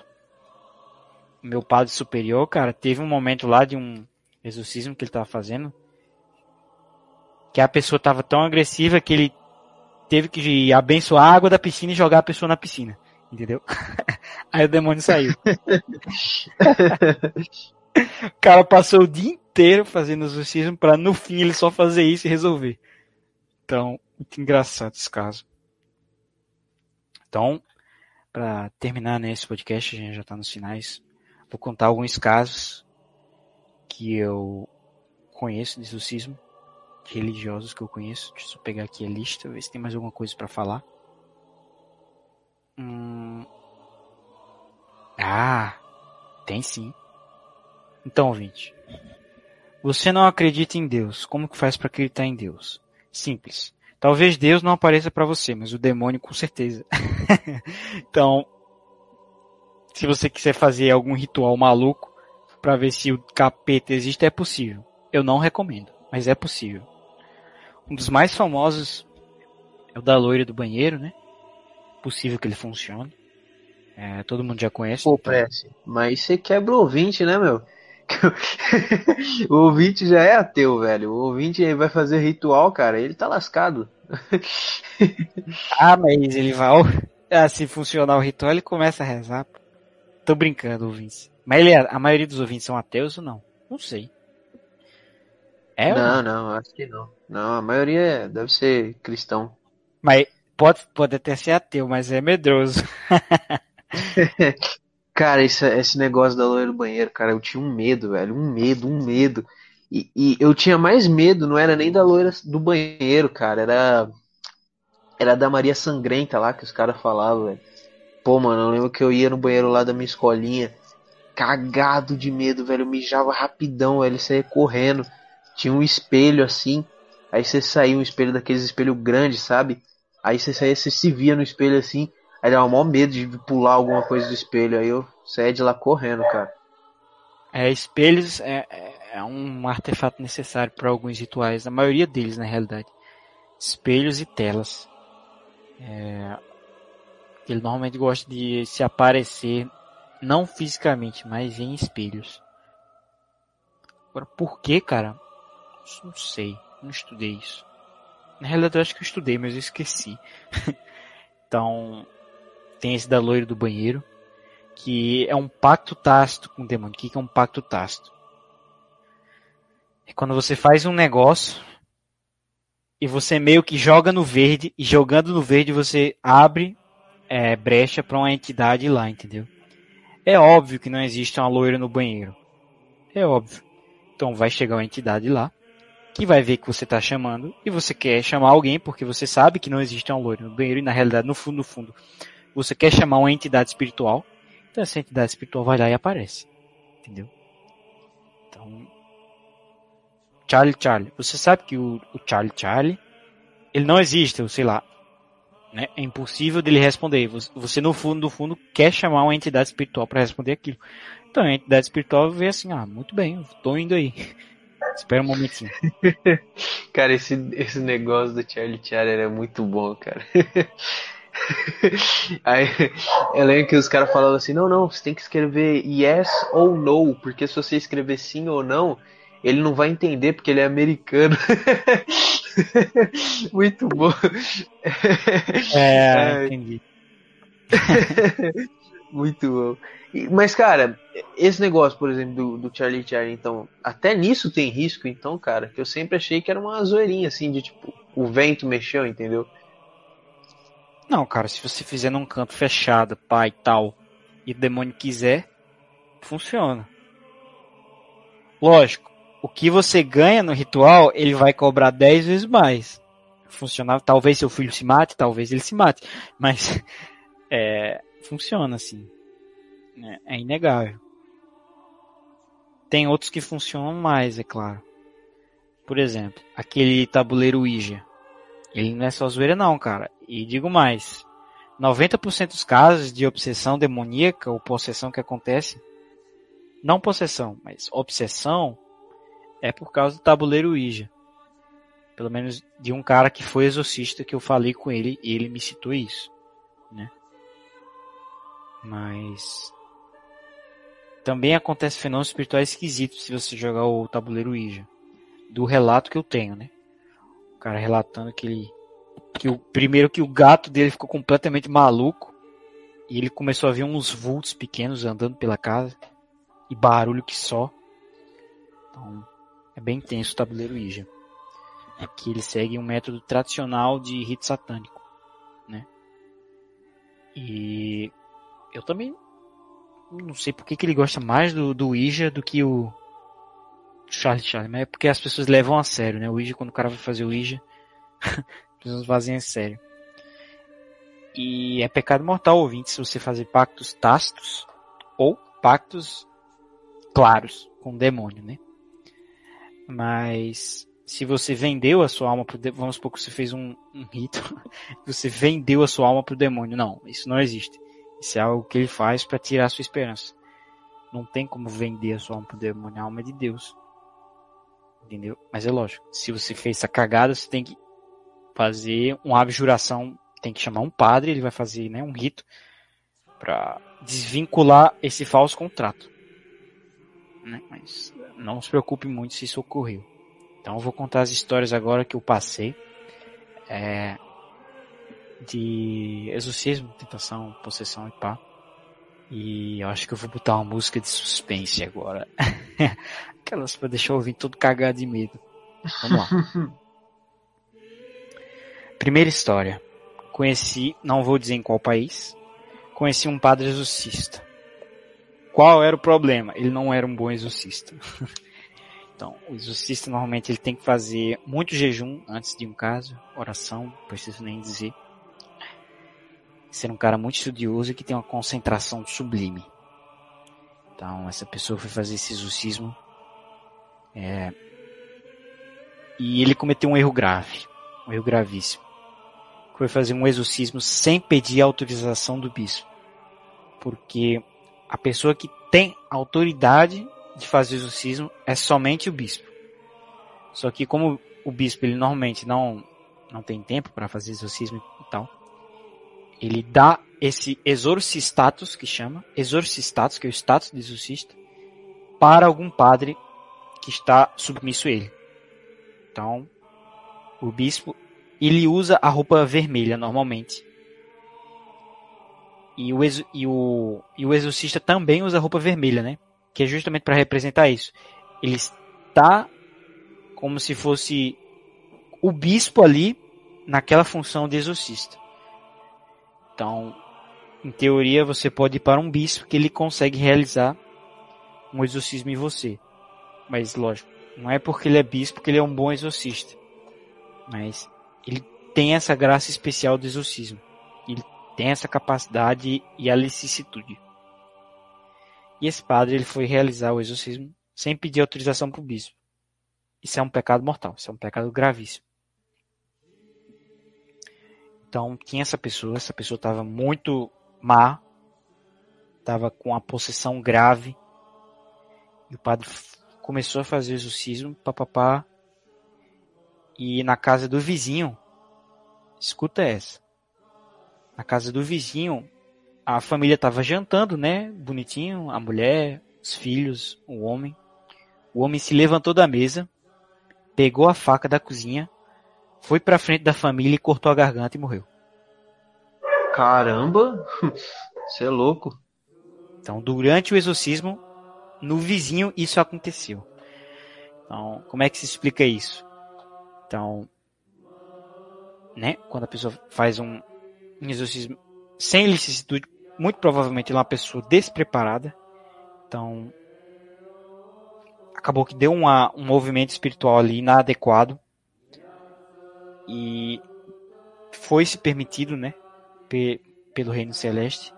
meu padre superior, cara, teve um momento lá de um exorcismo que ele tava fazendo que a pessoa tava tão agressiva que ele teve que abençoar a água da piscina e jogar a pessoa na piscina. Entendeu? Aí o demônio saiu. o cara passou o dia inteiro fazendo exorcismo para no fim ele só fazer isso e resolver. Então, muito engraçado esse caso. Então, para terminar né, esse podcast, a gente já está nos finais. Vou contar alguns casos que eu conheço de exorcismo, religiosos que eu conheço. Deixa eu pegar aqui a lista, ver se tem mais alguma coisa para falar. Hum... Ah, tem sim. Então, ouvinte, você não acredita em Deus. Como que faz para acreditar em Deus? Simples. Talvez Deus não apareça para você, mas o demônio com certeza. então, se você quiser fazer algum ritual maluco para ver se o capeta existe, é possível. Eu não recomendo, mas é possível. Um dos mais famosos é o da loira do banheiro, né? Possível que ele funcione. É, todo mundo já conhece. Pô, então... Prece, mas você quebra o ouvinte, né, meu? o ouvinte já é ateu, velho. O ouvinte aí vai fazer ritual, cara, ele tá lascado. ah, mas ele vai. Ah, se funcionar o ritual, ele começa a rezar. Tô brincando, ouvintes. Mas ele, é, a maioria dos ouvintes são ateus ou não? Não sei. É não, não, acho que não. Não, a maioria deve ser cristão. Mas pode, pode até ser ateu, mas é medroso. cara, esse, esse negócio da loira do banheiro, cara, eu tinha um medo, velho. Um medo, um medo. E, e eu tinha mais medo, não era nem da loira do banheiro, cara. Era. Era da Maria Sangrenta lá que os caras falavam, velho. Pô, mano, eu lembro que eu ia no banheiro lá da minha escolinha, cagado de medo, velho. Eu mijava rapidão, velho. Saía correndo. Tinha um espelho assim. Aí você saía um espelho daqueles espelhos grandes, sabe? Aí você saía, você se via no espelho assim. Aí dava maior medo de pular alguma coisa do espelho. Aí eu saía de lá correndo, cara. É, espelhos é, é, é um artefato necessário para alguns rituais, a maioria deles na realidade. Espelhos e telas. É, ele normalmente gosta de se aparecer, não fisicamente, mas em espelhos. Agora, por que, cara? Não sei, não estudei isso. Na realidade, eu acho que eu estudei, mas eu esqueci. então, tem esse da loira do banheiro, que é um pacto tácito com o demônio. O que é um pacto tácito? É quando você faz um negócio e você meio que joga no verde, e jogando no verde você abre é, brecha para uma entidade lá, entendeu? É óbvio que não existe uma loira no banheiro. É óbvio. Então vai chegar uma entidade lá, que vai ver que você está chamando, e você quer chamar alguém porque você sabe que não existe uma loira no banheiro, e na realidade, no fundo, no fundo, você quer chamar uma entidade espiritual, então essa entidade espiritual vai lá e aparece. Entendeu? Então. Charlie Charlie. Você sabe que o, o Charlie Charlie, ele não existe, sei lá, né? É impossível dele responder. Você, no fundo, no fundo, quer chamar uma entidade espiritual para responder aquilo. Então a entidade espiritual vê assim, ah, muito bem, tô indo aí. Espera um momentinho. cara, esse, esse negócio do Charlie Charlie é muito bom, cara. Aí eu lembro que os caras falavam assim, não, não, você tem que escrever yes ou no, porque se você escrever sim ou não, ele não vai entender porque ele é americano. Muito bom. É, entendi. Muito bom. Mas, cara, esse negócio, por exemplo, do, do Charlie Charlie, então, até nisso tem risco, então, cara, que eu sempre achei que era uma zoeirinha, assim, de tipo, o vento mexeu, entendeu? Não, cara, se você fizer num canto fechado, pai e tal, e o demônio quiser, funciona. Lógico, o que você ganha no ritual, ele vai cobrar 10 vezes mais. Funcionar, talvez seu filho se mate, talvez ele se mate, mas é, funciona assim. É, é inegável. Tem outros que funcionam mais, é claro. Por exemplo, aquele tabuleiro Ouija. Ele não é só zoeira não, cara. E digo mais. 90% dos casos de obsessão demoníaca ou possessão que acontece, não possessão, mas obsessão, é por causa do tabuleiro Ouija. Pelo menos de um cara que foi exorcista que eu falei com ele e ele me citou isso, né? Mas também acontece fenômenos espirituais esquisitos se você jogar o tabuleiro Ouija. Do relato que eu tenho, né? O cara relatando que ele que o primeiro que o gato dele ficou completamente maluco e ele começou a ver uns vultos pequenos andando pela casa e barulho que só. Então, é bem tenso o tabuleiro Ouija. Aqui ele segue um método tradicional de rito satânico, né? E eu também não sei por que, que ele gosta mais do, do Ouija do que o Charlie Charlie, mas é porque as pessoas levam a sério, né? O Ouija, quando o cara vai fazer o as pessoas fazem a sério. E é pecado mortal, ouvinte, se você fazer pactos tácitos ou pactos claros com o demônio, né? Mas se você vendeu a sua alma pro demônio, vamos supor que você fez um, um rito, você vendeu a sua alma pro demônio. Não, isso não existe. Isso é algo que ele faz para tirar a sua esperança. Não tem como vender a sua alma pro demônio, a alma é de Deus. Entendeu? Mas é lógico, se você fez essa cagada, você tem que fazer uma abjuração, tem que chamar um padre, ele vai fazer né, um rito para desvincular esse falso contrato. Né? Mas não se preocupe muito se isso ocorreu. Então eu vou contar as histórias agora que eu passei é, de exorcismo, tentação, possessão e pá. E eu acho que eu vou botar uma música de suspense agora. Aquelas pra deixar o ouvir todo cagado de medo. Vamos lá. Primeira história. Conheci, não vou dizer em qual país, conheci um padre exorcista. Qual era o problema? Ele não era um bom exorcista. então, o exorcista normalmente ele tem que fazer muito jejum antes de um caso, oração, preciso nem dizer. ser um cara muito estudioso e que tem uma concentração sublime. Então, essa pessoa foi fazer esse exorcismo. É, e ele cometeu um erro grave, um erro gravíssimo. Foi fazer um exorcismo sem pedir autorização do bispo. Porque a pessoa que tem autoridade de fazer exorcismo é somente o bispo. Só que como o bispo ele normalmente não não tem tempo para fazer exorcismo e tal, ele dá esse exorcistatus que chama, exorcistatus, que é o status de exorcista, para algum padre que está submisso a ele. Então, o bispo ele usa a roupa vermelha normalmente. E o, e o, e o exorcista também usa a roupa vermelha, né? Que é justamente para representar isso. Ele está como se fosse o bispo ali naquela função de exorcista. Então, em teoria, você pode ir para um bispo que ele consegue realizar um exorcismo em você. Mas, lógico, não é porque ele é bispo que ele é um bom exorcista. Mas ele tem essa graça especial do exorcismo. Ele tem essa capacidade e a licitude. E esse padre ele foi realizar o exorcismo sem pedir autorização para o bispo. Isso é um pecado mortal, isso é um pecado gravíssimo. Então tinha essa pessoa, essa pessoa estava muito má, estava com a possessão grave. E o padre começou a fazer o exorcismo, papapá. E na casa do vizinho, escuta essa. Na casa do vizinho, a família estava jantando, né? Bonitinho, a mulher, os filhos, o homem. O homem se levantou da mesa, pegou a faca da cozinha, foi pra frente da família e cortou a garganta e morreu. Caramba! Você é louco. Então, durante o exorcismo, no vizinho isso aconteceu. Então, como é que se explica isso? Então, né, quando a pessoa faz um, um exorcismo sem licitude, muito provavelmente ela é uma pessoa despreparada. Então, acabou que deu uma, um movimento espiritual ali inadequado. E foi se permitido, né, pe, pelo reino celeste,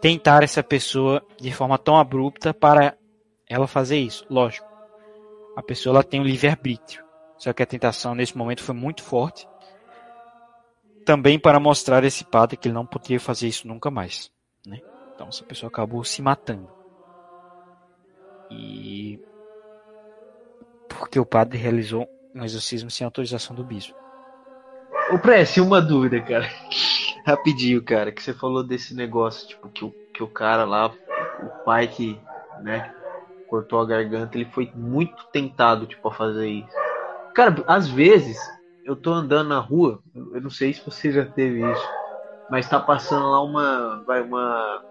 tentar essa pessoa de forma tão abrupta para ela fazer isso. Lógico, a pessoa ela tem um livre-arbítrio. Só que a tentação nesse momento foi muito forte. Também para mostrar a esse padre que ele não podia fazer isso nunca mais. Né? Então essa pessoa acabou se matando. E porque o padre realizou um exorcismo sem autorização do bispo. Ô Prece, uma dúvida, cara. Rapidinho, cara, que você falou desse negócio, tipo, que o, que o cara lá, o pai que, né, cortou a garganta, ele foi muito tentado, tipo, a fazer isso. Cara, às vezes, eu tô andando na rua, eu não sei se você já teve isso, mas tá passando lá uma, vai, uma,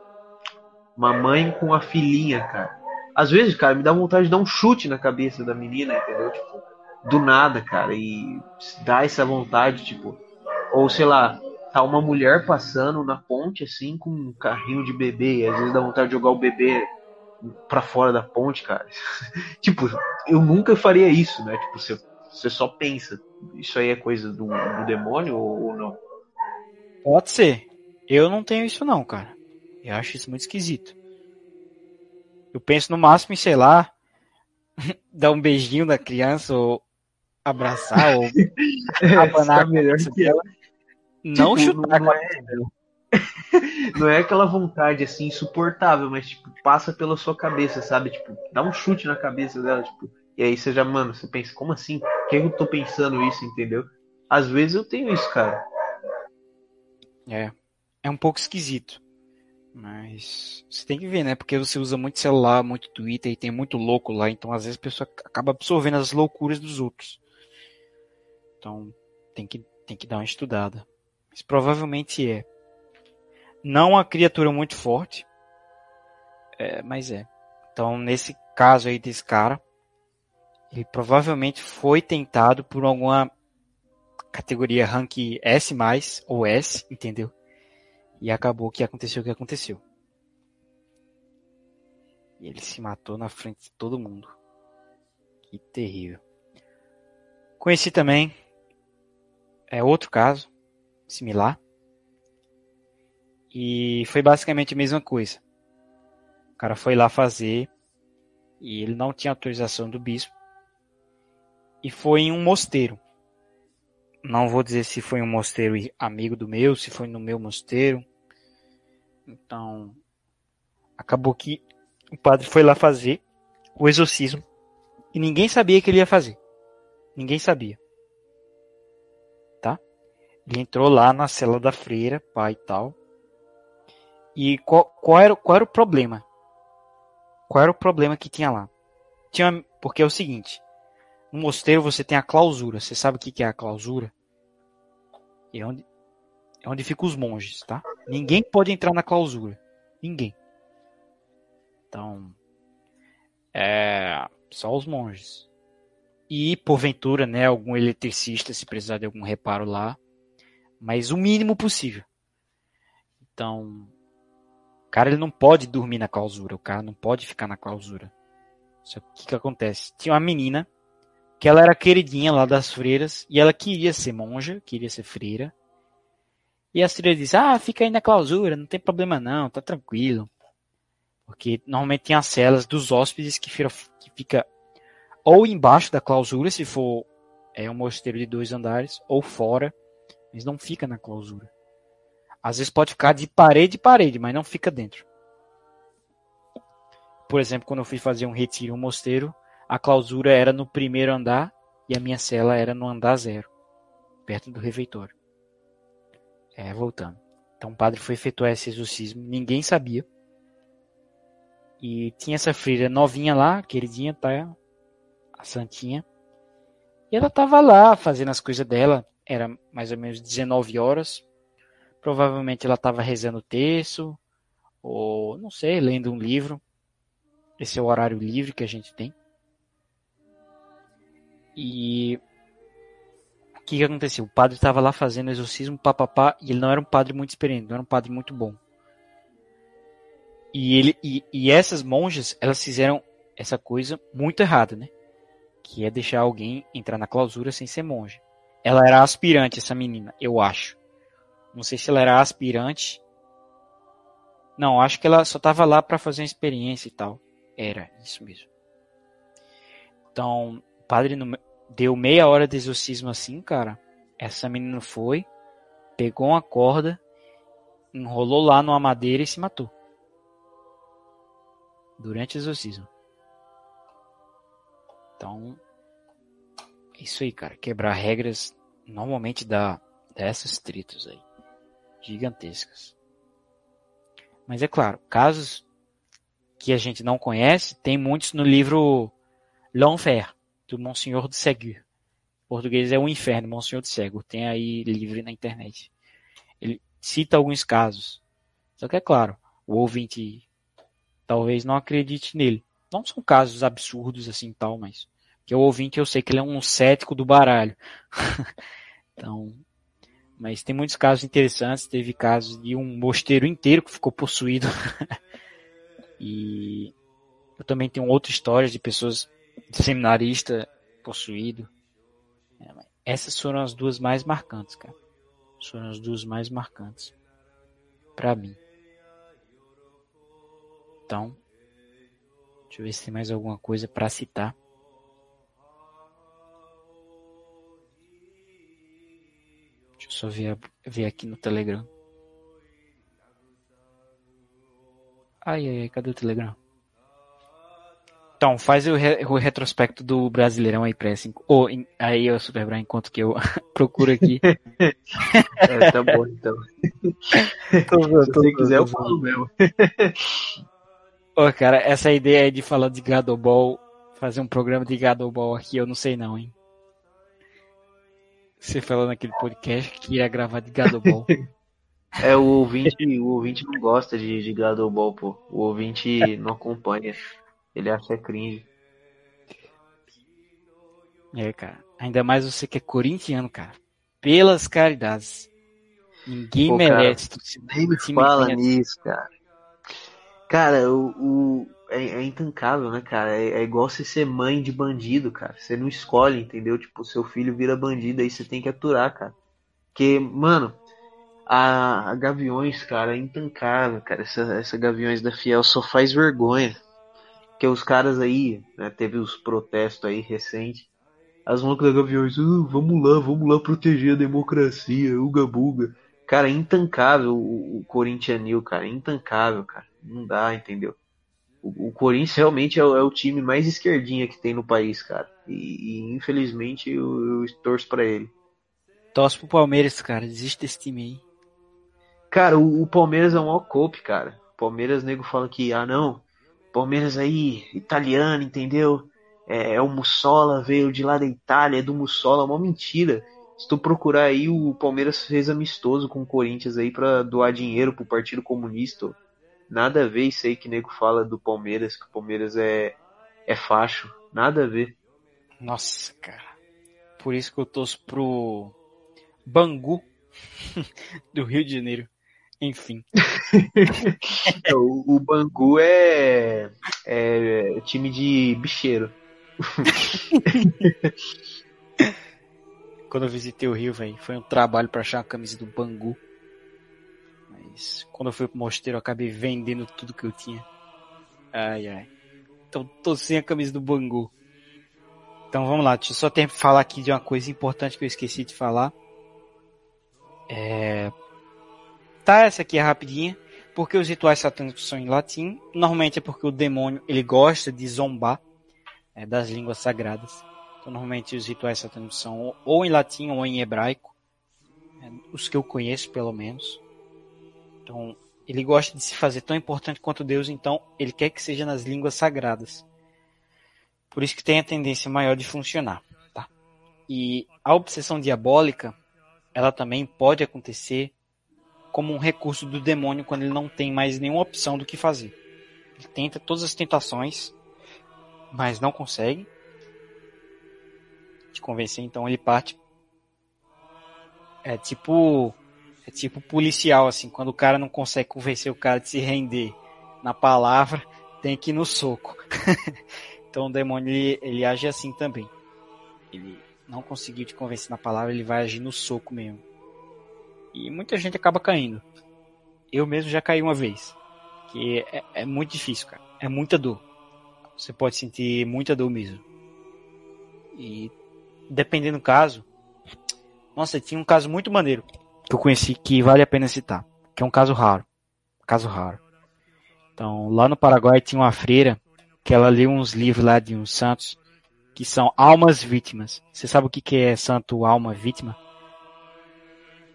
uma mãe com a filhinha, cara. Às vezes, cara, me dá vontade de dar um chute na cabeça da menina, entendeu? Tipo, do nada, cara, e dá essa vontade, tipo, ou sei lá, tá uma mulher passando na ponte assim com um carrinho de bebê, e às vezes dá vontade de jogar o bebê para fora da ponte, cara. tipo, eu nunca faria isso, né? Tipo, você, você só pensa, isso aí é coisa do, do demônio ou, ou não? Pode ser. Eu não tenho isso não, cara. Eu acho isso muito esquisito. Eu penso no máximo em, sei lá, dar um beijinho da criança ou abraçar ou abanar é, melhor que ela. Não Tipo, chutar não é, não é aquela vontade assim insuportável, mas tipo, passa pela sua cabeça, sabe? Tipo, dá um chute na cabeça dela, tipo, e aí você já, mano, você pensa, como assim? Por que eu tô pensando isso, entendeu? Às vezes eu tenho isso, cara. É. É um pouco esquisito. Mas você tem que ver, né? Porque você usa muito celular, muito Twitter e tem muito louco lá, então às vezes a pessoa acaba absorvendo as loucuras dos outros. Então tem que, tem que dar uma estudada. Mas provavelmente é. Não uma criatura muito forte, é, mas é. Então nesse caso aí desse cara, ele provavelmente foi tentado por alguma categoria rank S+, ou S, entendeu? E acabou que aconteceu o que aconteceu. E ele se matou na frente de todo mundo. Que terrível. Conheci também. É outro caso. Similar. E foi basicamente a mesma coisa. O cara foi lá fazer e ele não tinha autorização do bispo. E foi em um mosteiro. Não vou dizer se foi um mosteiro amigo do meu, se foi no meu mosteiro. Então, acabou que o padre foi lá fazer o exorcismo e ninguém sabia que ele ia fazer. Ninguém sabia. Tá? Ele entrou lá na cela da freira, pai e tal. E qual, qual, era, qual era o problema? Qual era o problema que tinha lá? Tinha, porque é o seguinte: no mosteiro você tem a clausura. Você sabe o que é a clausura? É onde, é onde ficam os monges, tá? Ninguém pode entrar na clausura. Ninguém. Então, é só os monges. E, porventura, né, algum eletricista, se precisar de algum reparo lá. Mas o mínimo possível. Então, o cara ele não pode dormir na clausura, o cara não pode ficar na clausura. Só que o que, que acontece? Tinha uma menina que ela era queridinha lá das freiras e ela queria ser monja, queria ser freira. E a freira disse: Ah, fica aí na clausura, não tem problema não, tá tranquilo. Porque normalmente tem as celas dos hóspedes que fica, que fica ou embaixo da clausura, se for é um mosteiro de dois andares, ou fora, mas não fica na clausura. Às vezes pode ficar de parede a parede, mas não fica dentro. Por exemplo, quando eu fui fazer um retiro em um mosteiro, a clausura era no primeiro andar e a minha cela era no andar zero, perto do refeitório. É, voltando. Então o padre foi efetuar esse exorcismo, ninguém sabia. E tinha essa freira novinha lá, queridinha, tá? A Santinha. E ela tava lá fazendo as coisas dela. Era mais ou menos 19 horas. Provavelmente ela estava rezando o texto, ou não sei, lendo um livro. Esse é o horário livre que a gente tem. E o que, que aconteceu? O padre estava lá fazendo exorcismo, papapá, e ele não era um padre muito experiente, não era um padre muito bom. E, ele, e, e essas monjas, elas fizeram essa coisa muito errada, né? Que é deixar alguém entrar na clausura sem ser monja. Ela era aspirante, essa menina, eu acho. Não sei se ela era aspirante. Não, acho que ela só estava lá para fazer uma experiência e tal. Era, isso mesmo. Então, o padre deu meia hora de exorcismo assim, cara. Essa menina foi, pegou uma corda, enrolou lá numa madeira e se matou. Durante o exorcismo. Então, é isso aí, cara. Quebrar regras normalmente dá dessas tritos aí gigantescas. Mas é claro, casos que a gente não conhece, tem muitos no livro L'Enfer, do Monsenhor de Ségur. Em português é o Inferno, Monsenhor de Ségur. Tem aí livre na internet. Ele cita alguns casos. Só que é claro, o ouvinte talvez não acredite nele. Não são casos absurdos assim tal, mas que o ouvinte eu sei que ele é um cético do baralho. então, mas tem muitos casos interessantes. Teve casos de um mosteiro inteiro que ficou possuído. e eu também tenho outra história de pessoas seminarista possuído. É, essas foram as duas mais marcantes, cara. Foram as duas mais marcantes para mim. Então, deixa eu ver se tem mais alguma coisa para citar. Deixa eu só ver, ver aqui no Telegram. Ai, ai, ai, cadê o Telegram? Então, faz o, re, o retrospecto do Brasileirão aí, Pressing. Ou, oh, aí o Superbra, enquanto que eu procuro aqui. é, tá bom, então. tô, tô, Se você quiser, eu falo mesmo. Ô, cara, essa ideia aí de falar de Gadobol, fazer um programa de Gadobol aqui, eu não sei não, hein. Você falou naquele podcast que ia gravar de Gadobol. É, o ouvinte, o ouvinte não gosta de, de Gadobol, pô. O ouvinte não acompanha. Ele acha cringe. É, cara. Ainda mais você que é corintiano, cara. Pelas caridades. Ninguém pô, merece. Cara, nem me fala nisso, cara. Cara, o, o é, é, intancável, né, cara? É, é, igual você ser mãe de bandido, cara. Você não escolhe, entendeu? Tipo, seu filho vira bandido, aí você tem que aturar, cara. Porque, mano, A, a Gaviões, cara, é intancável, cara. Essa, essa Gaviões da Fiel só faz vergonha. Porque os caras aí, né, teve os protestos aí recentes. As malucas da Gaviões, "Ah, vamos lá, vamos lá proteger a democracia, uga buga. Cara, é intancável o, o Corinthianil, cara, é intancável, cara. Não dá, entendeu? O, o Corinthians realmente é, o- é o time mais esquerdinha que tem no país, cara. E, e, infelizmente eu, eu torço pra ele. Torce pro Palmeiras, cara. Desiste desse time aí. Cara, o, o Palmeiras é um cope, cara. O Palmeiras, nego fala que, ah não, Palmeiras aí, italiano, entendeu? É, é o Mussola, veio de lá da Itália, é do Mussola, uma mentira. Se tu procurar aí, o Palmeiras fez amistoso com o Corinthians aí pra doar dinheiro pro Partido Comunista. Nada a ver isso aí que nego fala do Palmeiras, que o Palmeiras é, é facho. Nada a ver. Nossa, cara. Por isso que eu torço pro Bangu do Rio de Janeiro. Enfim. o, o Bangu é, é time de bicheiro. Quando eu visitei o Rio, velho, foi um trabalho pra achar uma camisa do Bangu. Mas quando eu fui pro mosteiro, eu acabei vendendo tudo que eu tinha. Ai, ai. Então tô sem a camisa do Bangu. Então vamos lá, deixa eu só ter, falar aqui de uma coisa importante que eu esqueci de falar. É... Tá, essa aqui é rapidinha. Porque os rituais satânicos são em latim. Normalmente é porque o demônio ele gosta de zombar é, das línguas sagradas. Então, normalmente os rituais satânicos são ou em latim ou em hebraico. É, os que eu conheço, pelo menos. Então, ele gosta de se fazer tão importante quanto Deus, então ele quer que seja nas línguas sagradas. Por isso que tem a tendência maior de funcionar. Tá? E a obsessão diabólica, ela também pode acontecer como um recurso do demônio quando ele não tem mais nenhuma opção do que fazer. Ele tenta todas as tentações, mas não consegue te convencer, então ele parte. É tipo. É tipo policial, assim, quando o cara não consegue convencer o cara de se render na palavra, tem que ir no soco. então o demônio ele, ele age assim também. Ele não conseguiu te convencer na palavra, ele vai agir no soco mesmo. E muita gente acaba caindo. Eu mesmo já caí uma vez. Que é, é muito difícil, cara. É muita dor. Você pode sentir muita dor mesmo. E dependendo do caso. Nossa, tinha um caso muito maneiro que eu conheci que vale a pena citar. Que é um caso raro. Caso raro. Então, lá no Paraguai tinha uma freira que ela leu uns livros lá de uns santos que são almas vítimas. Você sabe o que, que é santo alma vítima?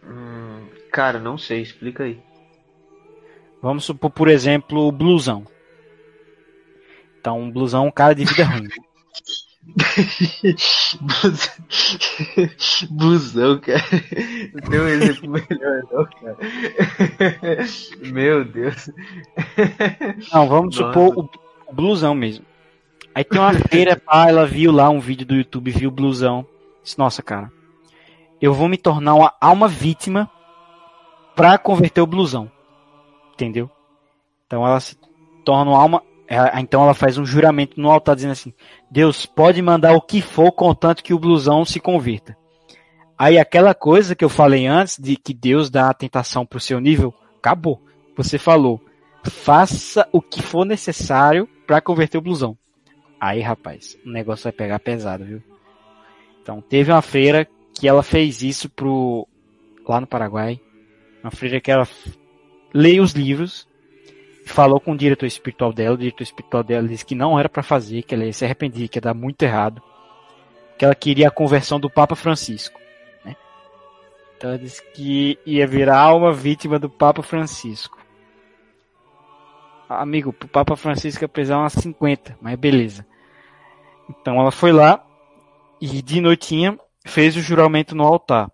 Hum, cara, não sei, explica aí. Vamos supor, por exemplo, o blusão. Então, um blusão é um cara de vida ruim. Blusão, cara. Não tem um exemplo melhor, não, cara. Meu Deus. Não, vamos Nossa. supor o, o blusão mesmo. Aí tem uma feira, pá, ela viu lá um vídeo do YouTube, viu o blusão. Disse, nossa, cara, eu vou me tornar uma alma vítima pra converter o blusão. Entendeu? Então ela se torna uma alma. ela- Então ela faz um juramento no altar dizendo assim: Deus pode mandar o que for, contanto que o blusão se converta. Aí aquela coisa que eu falei antes, de que Deus dá a tentação pro seu nível, acabou. Você falou, faça o que for necessário pra converter o blusão. Aí, rapaz, o negócio vai pegar pesado, viu? Então, teve uma freira que ela fez isso pro lá no Paraguai. Uma freira que ela lê os livros, falou com o diretor espiritual dela, o diretor espiritual dela disse que não era pra fazer, que ela ia se arrepender, que ia dar muito errado, que ela queria a conversão do Papa Francisco, né? Então ela disse que ia virar alma vítima do Papa Francisco. Amigo, pro Papa Francisco ia precisar umas 50, mas beleza. Então ela foi lá e de noitinha fez o juramento no altar,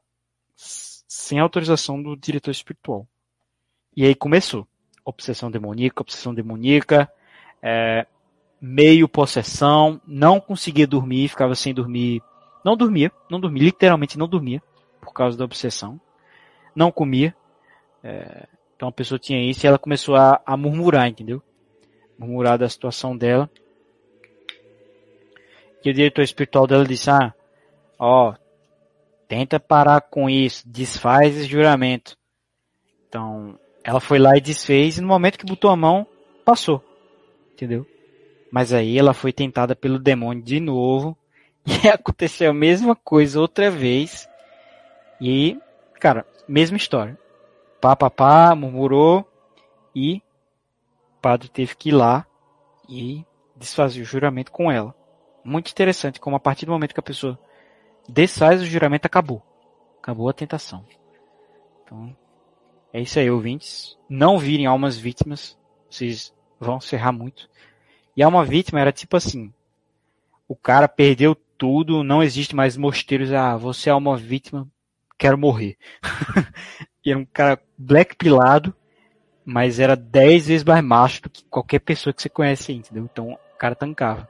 sem autorização do diretor espiritual. E aí começou. Obsessão demoníaca, obsessão demoníaca, é, meio possessão, não conseguia dormir, ficava sem dormir. Não dormia, não dormia, literalmente não dormia, por causa da obsessão. Não comia. é, então a pessoa tinha isso e ela começou a, a murmurar, entendeu? Murmurar da situação dela. E o diretor espiritual dela disse, ah, ó, tenta parar com isso, desfaz esse juramento. Então, ela foi lá e desfez, e no momento que botou a mão, passou. Entendeu? Mas aí ela foi tentada pelo demônio de novo, e aconteceu a mesma coisa outra vez. E, cara, mesma história. Pá, pá, pá, murmurou, e o padre teve que ir lá e desfazer o juramento com ela. Muito interessante como a partir do momento que a pessoa desfaz o juramento, acabou. Acabou a tentação. Então, é isso aí, ouvintes. Não virem almas vítimas. Vocês vão se errar muito. E alma vítima era tipo assim. O cara perdeu tudo, não existe mais mosteiros. Ah, você é uma vítima, quero morrer. e era um cara black pilado, mas era dez vezes mais macho do que qualquer pessoa que você conhece, entendeu? Então o cara tancava.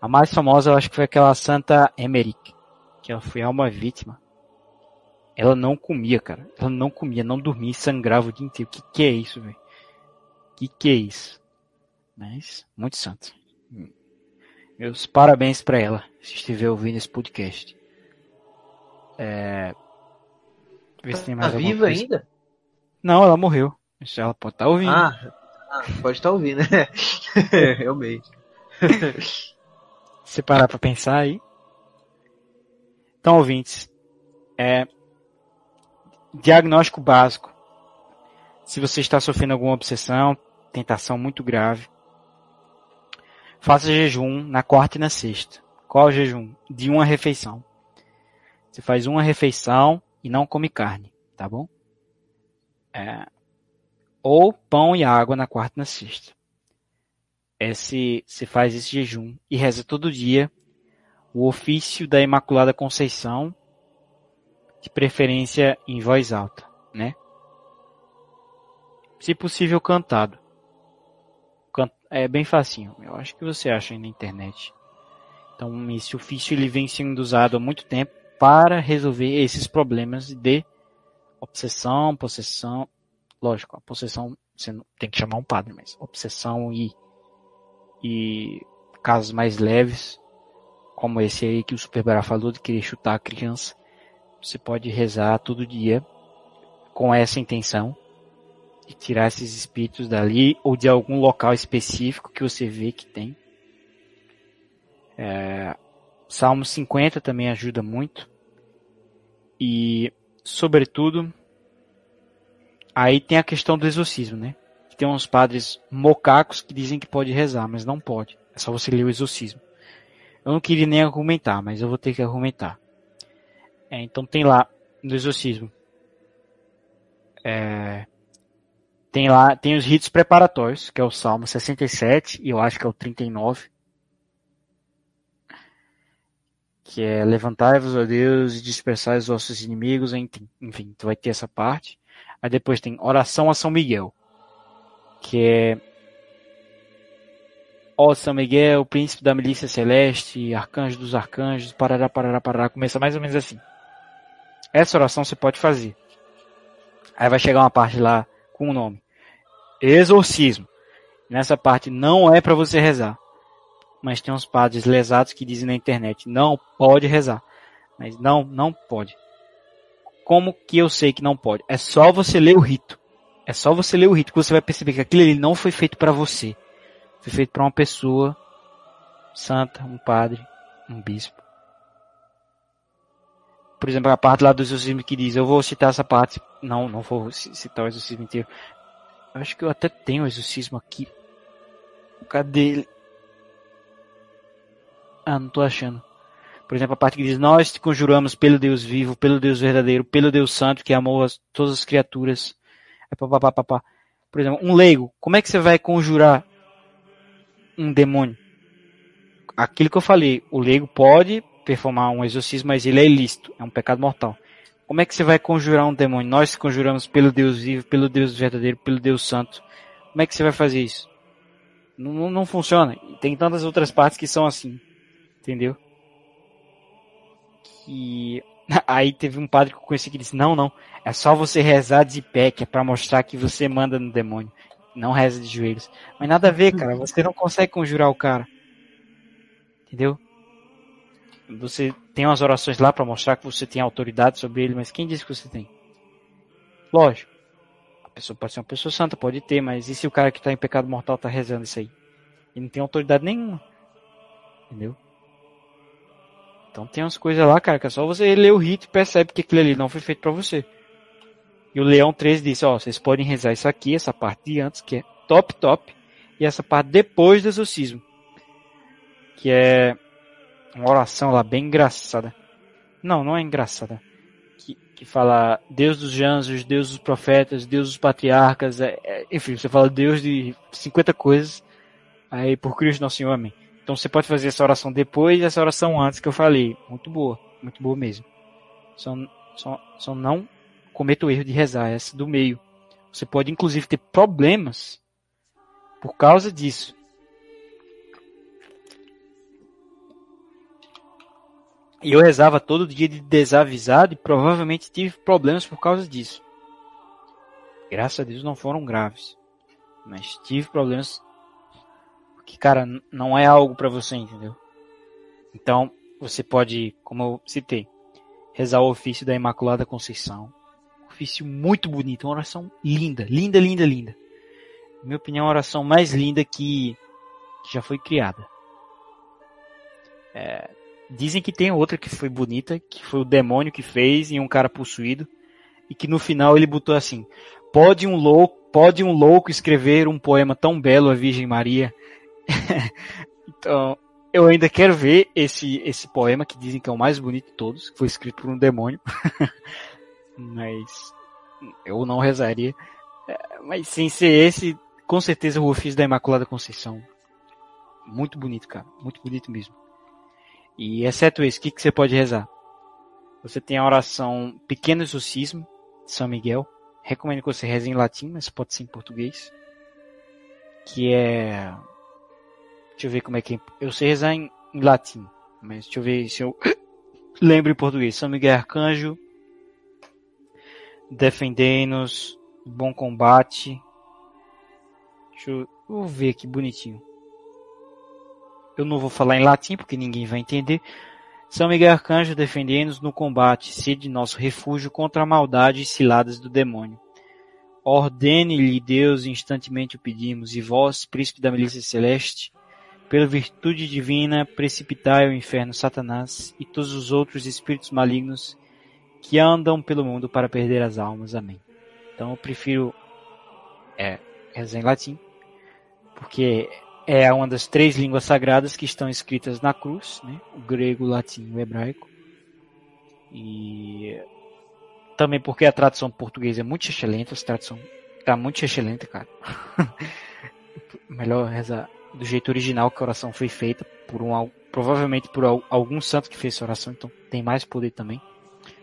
A mais famosa eu acho que foi aquela Santa Emerick, que ela foi alma vítima. Ela não comia, cara. Ela não comia, não dormia e sangrava o dia inteiro. Que que é isso, velho? Que que é isso? Mas, muito santo. Meus parabéns para ela, se estiver ouvindo esse podcast. É... Ver se tem mais tá viva coisa. ainda? Não, ela morreu. Ela pode estar tá ouvindo. Ah, ah, pode estar tá ouvindo, né? Realmente. Se parar pra pensar aí. Então, ouvintes, é, diagnóstico básico. Se você está sofrendo alguma obsessão, tentação muito grave, faça jejum na quarta e na sexta. Qual o jejum? De uma refeição. Você faz uma refeição e não come carne, tá bom? É, ou pão e água na quarta e na sexta. Esse, você faz esse jejum e reza todo dia o ofício da Imaculada Conceição de preferência em voz alta, né? Se possível cantado. É bem facinho. Eu acho que você acha na internet. Então esse ofício ele vem sendo usado há muito tempo para resolver esses problemas de obsessão, possessão. Lógico, a possessão você não tem que chamar um padre, mas obsessão e e casos mais leves, como esse aí que o Super Bará falou de querer chutar a criança, você pode rezar todo dia com essa intenção de tirar esses espíritos dali ou de algum local específico que você vê que tem. É, Salmo 50 também ajuda muito. E, sobretudo, aí tem a questão do exorcismo, né? Tem uns padres mocacos que dizem que pode rezar, mas não pode. É só você ler o exorcismo. Eu não queria nem argumentar, mas eu vou ter que argumentar. É, então tem lá no exorcismo. É, tem lá, tem os ritos preparatórios, que é o Salmo 67 e eu acho que é o 39. Que é levantai-vos, ó Deus, e dispersai os vossos inimigos. Enfim, tu vai ter essa parte. Aí depois tem oração a São Miguel, que é Ó São Miguel, príncipe da milícia celeste, arcanjo dos arcanjos, parará, parará, parará. Começa mais ou menos assim. Essa oração você pode fazer. Aí vai chegar uma parte lá com o nome. Exorcismo. Nessa parte não é para você rezar. Mas tem uns padres lesados que dizem na internet, não pode rezar. Mas não, não pode. Como que eu sei que não pode? É só você ler o rito. É só você ler o rito que você vai perceber que aquilo ali não foi feito para você. Foi feito para uma pessoa santa, um padre, um bispo por exemplo, a parte lá do exorcismo que diz, eu vou citar essa parte, não, não vou citar o exorcismo inteiro. Eu acho que eu até tenho o exorcismo aqui. Cadê ele? Ah, não tô achando. Por exemplo, a parte que diz, nós te conjuramos pelo Deus vivo, pelo Deus verdadeiro, pelo Deus santo que amou as, todas as criaturas. É papapá, Por exemplo, um leigo, como é que você vai conjurar um demônio? Aquilo que eu falei, o leigo pode performar um exorcismo, mas ele é ilícito, é um pecado mortal. Como é que você vai conjurar um demônio? Nós conjuramos pelo Deus vivo, pelo Deus verdadeiro, pelo Deus santo. Como é que você vai fazer isso? Não, não, funciona. Tem tantas outras partes que são assim. Entendeu? E aí teve um padre que eu conheci que disse: Não, não. É só você rezar de pé, que é pra mostrar que você manda no demônio. Não reza de joelhos. Mas nada a ver, cara. Você não consegue conjurar o cara. Entendeu? Você tem umas orações lá para mostrar que você tem autoridade sobre ele, mas quem disse que você tem? Lógico. pessoa pode ser uma pessoa santa, pode ter, mas e se o cara que está em pecado mortal está rezando isso aí? E não tem autoridade nenhuma. Entendeu? Então tem umas coisas lá, cara, que é só você ler o rito e percebe que aquilo ali não foi feito para você. E o Leão 13 disse, ó, vocês podem rezar isso aqui, essa parte de antes, que é top, top, e essa parte depois do exorcismo. Que é uma oração lá bem engraçada. Não, não é engraçada que fala Deus dos anjos, Deus dos profetas, Deus dos patriarcas, é, é, enfim, você fala Deus de 50 coisas, aí por Cristo nosso Senhor, amém. Então você pode fazer essa oração depois e essa oração antes que eu falei. Muito boa, muito boa mesmo. Só, só, só não cometa o erro de rezar essa do meio. Você pode inclusive ter problemas por causa disso. E eu rezava todo dia de desavisado e provavelmente tive problemas por causa disso. Graças a Deus não foram graves. Mas tive problemas porque, cara, não é algo para você, entendeu? Então, você pode, como eu citei, rezar o ofício da Imaculada Conceição. Ofício muito bonito, uma oração linda, linda, linda, linda. Na minha opinião, a oração mais linda que, que já foi criada. É, Dizem que tem outra que foi bonita, que foi o demônio que fez e um cara possuído, e que no final ele botou assim: pode um louco, pode um louco escrever um poema tão belo à Virgem Maria. então, eu ainda quero ver esse esse poema que dizem que é o mais bonito de todos, que foi escrito por um demônio. Mas eu não rezaria. É, mas sem ser esse, com certeza o ofício da Imaculada Conceição. Muito bonito, cara. Muito bonito mesmo. E exceto isso, o que, que você pode rezar? Você tem a oração Pequeno Exorcismo de São Miguel. Recomendo que você reze em latim, mas pode ser em português. Que é. Deixa eu ver como é que é. Eu sei rezar em, em latim, mas deixa eu ver se eu lembro em português. São Miguel Arcanjo, defendei-nos, bom combate. Deixa eu, ver aqui bonitinho. Eu não vou falar em latim porque ninguém vai entender. São Miguel Arcanjo, defendendo-nos no combate, sede nosso refúgio contra a maldade e ciladas do demônio. Ordene-lhe Deus, instantemente o pedimos, e vós, príncipe da milícia celeste, pela virtude divina, precipitai ao inferno Satanás e todos os outros espíritos malignos que andam pelo mundo para perder as almas. Amém. Então eu prefiro é, rezar em latim, porque é uma das três línguas sagradas que estão escritas na cruz, né? o grego, o latim e o hebraico. E também porque a tradução portuguesa é muito excelente, a tradução tá muito excelente, cara. Melhor rezar do jeito original que a oração foi feita por um provavelmente por algum santo que fez essa oração, então tem mais poder também.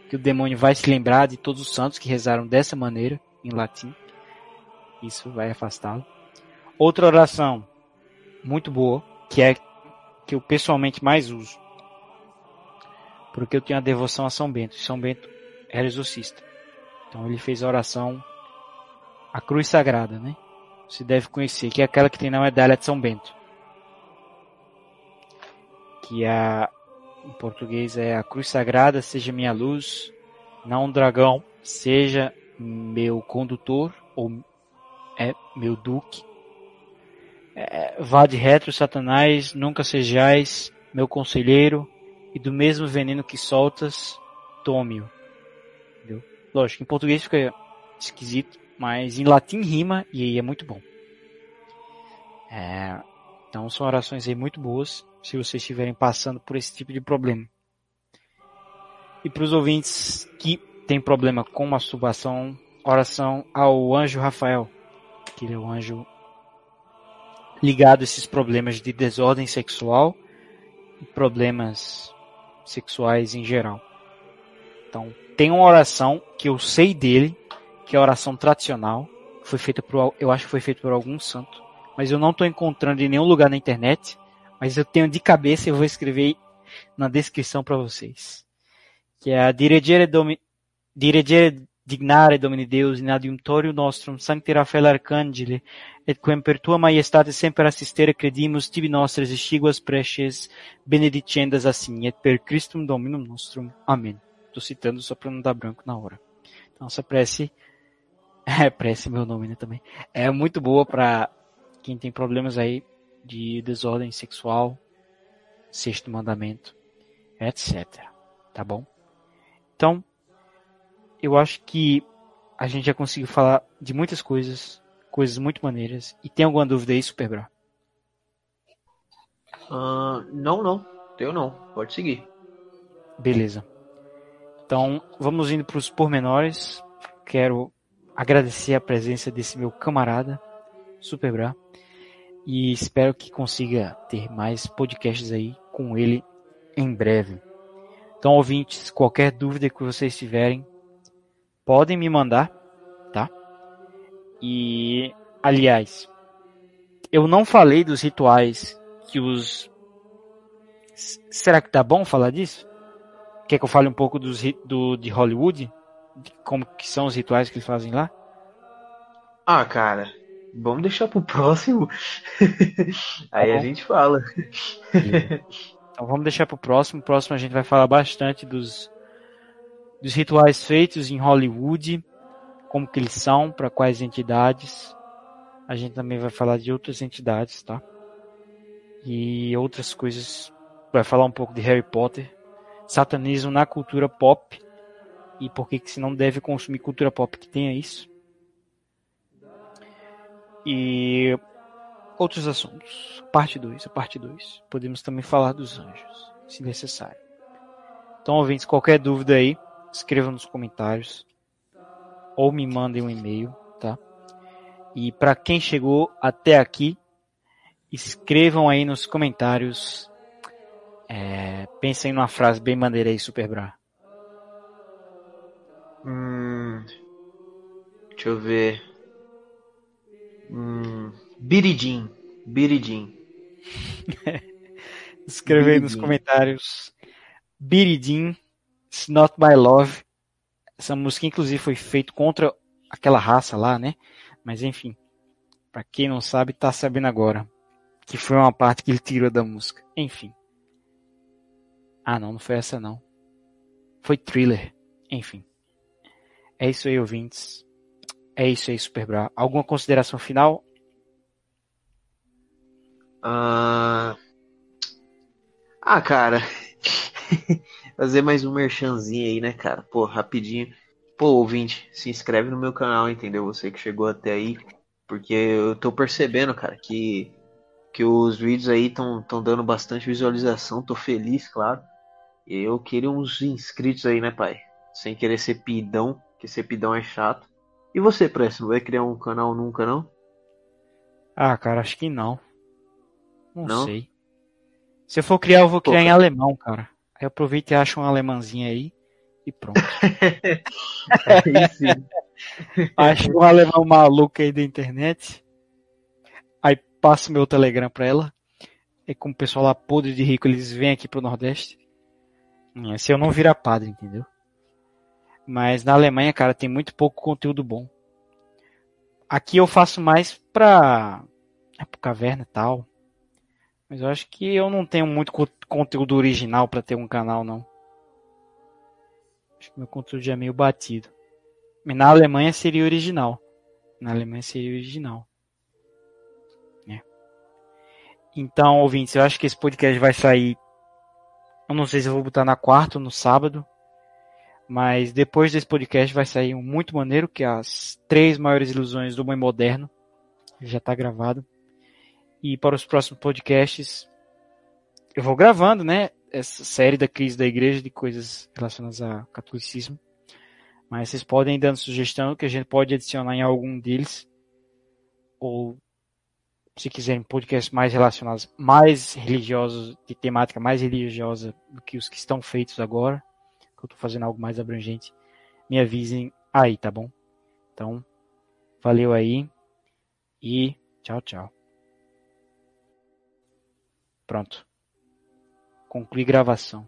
Que o demônio vai se lembrar de todos os santos que rezaram dessa maneira em latim. Isso vai afastá-lo. Outra oração muito boa, que é que eu pessoalmente mais uso. Porque eu tenho a devoção a São Bento. São Bento era exorcista. Então ele fez a oração a cruz sagrada, né? Você deve conhecer, que é aquela que tem na medalha de São Bento. Que é, em português é a cruz sagrada, seja minha luz, não dragão, seja meu condutor ou é meu duque, é, vá de retro, Satanás, nunca sejais meu conselheiro, e do mesmo veneno que soltas, tome-o. Lógico, em português fica esquisito, mas em latim rima e aí é muito bom. É, então são orações aí muito boas, se vocês estiverem passando por esse tipo de problema. E para os ouvintes que têm problema com masturbação, oração ao anjo Rafael, que ele é o anjo ligado a esses problemas de desordem sexual e problemas sexuais em geral. Então, tem uma oração que eu sei dele, que é a oração tradicional, foi feita por, eu acho que foi feita por algum santo, mas eu não estou encontrando em nenhum lugar na internet, mas eu tenho de cabeça e vou escrever na descrição para vocês. Que é a Diregere, Domi, Diregere dignare Domini Deus in adiutorium nostrum sancti Raphael Arcangeli et quem per tua maiestate semper assistere credimus tibi nostres exiguas preces benedicendas assim et per Christum Dominum nostrum. Amém. Estou citando só para não dar branco na hora. Então essa prece É, prece meu nome, né, também. É muito boa pra quem tem problemas aí de desordem sexual, sexto mandamento, etc. Tá bom? Então, eu acho que a gente já conseguiu falar de muitas coisas, coisas muito maneiras. E tem alguma dúvida aí, Superbra? Ah, não, não. Tenho não. Pode seguir. Beleza. Então, vamos indo para os pormenores. Quero agradecer a presença desse meu camarada, Superbra. E espero que consiga ter mais podcasts aí com ele em breve. Então, ouvintes, qualquer dúvida que vocês tiverem, podem me mandar, tá? E, aliás, eu não falei dos rituais que os. Será que tá bom falar disso? Quer que eu fale um pouco dos do de Hollywood? De como que são os rituais que eles fazem lá? Ah, cara, vamos deixar pro próximo. Aí Tá a gente fala. Então vamos deixar pro próximo. Próximo a gente vai falar bastante dos, dos rituais feitos em Hollywood, como que eles são, para quais entidades. A gente também vai falar de outras entidades, tá? E outras coisas. Vai falar um pouco de Harry Potter, satanismo na cultura pop e por que que se não deve consumir cultura pop que tenha isso. E outros assuntos. Parte 2, a parte 2. Podemos também falar dos anjos, se necessário. Então, ouvintes, qualquer dúvida aí, escrevam nos comentários ou me mandem um e-mail, tá? E para quem chegou até aqui, escrevam aí nos comentários. É, pensem numa frase bem maneira aí, Superbra. Hum, deixa eu ver. Hum, Biridim. Biridim. Escreve aí nos comentários. Biridim, It's Not My Love. Essa música, inclusive, foi feita contra aquela raça lá, né? Mas enfim, pra quem não sabe, tá sabendo agora. Que foi uma parte que ele tirou da música. Enfim. Ah, não, não foi essa não. Foi thriller. Enfim. É isso aí, ouvintes. É isso aí, Superbra. Alguma consideração final? Ah, ah, cara. Fazer mais um merchanzinho aí, né, cara? Pô, rapidinho. Pô, ouvinte, se inscreve no meu canal, entendeu? Você que chegou até aí. Porque eu tô percebendo, cara, que, que os vídeos aí estão tão dando bastante visualização. Tô feliz, claro. Eu queria uns inscritos aí, né, pai? Sem querer ser pidão, que ser pidão é chato. E você, Presto, não vai criar um canal nunca, não? Ah, cara, acho que não. Não, Não? sei. Se eu for criar, eu vou Pô, criar em cara. alemão, cara. Aí aproveita e acha um alemãzinho aí e pronto. Aí. Acho um alemão maluco aí da internet. Aí passo meu Telegram pra ela. E como o pessoal lá podre de rico, eles vêm aqui pro Nordeste. É, Se eu não virar padre, entendeu? Mas na Alemanha, cara, tem muito pouco conteúdo bom. Aqui eu faço mais pra, é, pro caverna e tal. Mas eu acho que eu não tenho muito co- conteúdo original pra ter um canal, não. Acho que meu conteúdo já é meio batido. Mas na Alemanha seria original. Na Alemanha seria original. né? Então, ouvintes, eu acho que esse podcast vai sair. Eu não sei se eu vou botar na quarta ou no sábado. Mas depois desse podcast vai sair um muito maneiro, que é as três maiores ilusões do homem moderno. Já está gravado. E para os próximos podcasts, eu vou gravando, né? Essa série da crise da igreja de coisas relacionadas a catolicismo. Mas vocês podem ir dando sugestão que a gente pode adicionar em algum deles. Ou, se quiserem, podcasts mais relacionados, mais religiosos, de temática mais religiosa do que os que estão feitos agora. Que eu estou fazendo algo mais abrangente. Me avisem aí, tá bom? Então, valeu aí. E tchau, tchau. Pronto. Concluí gravação.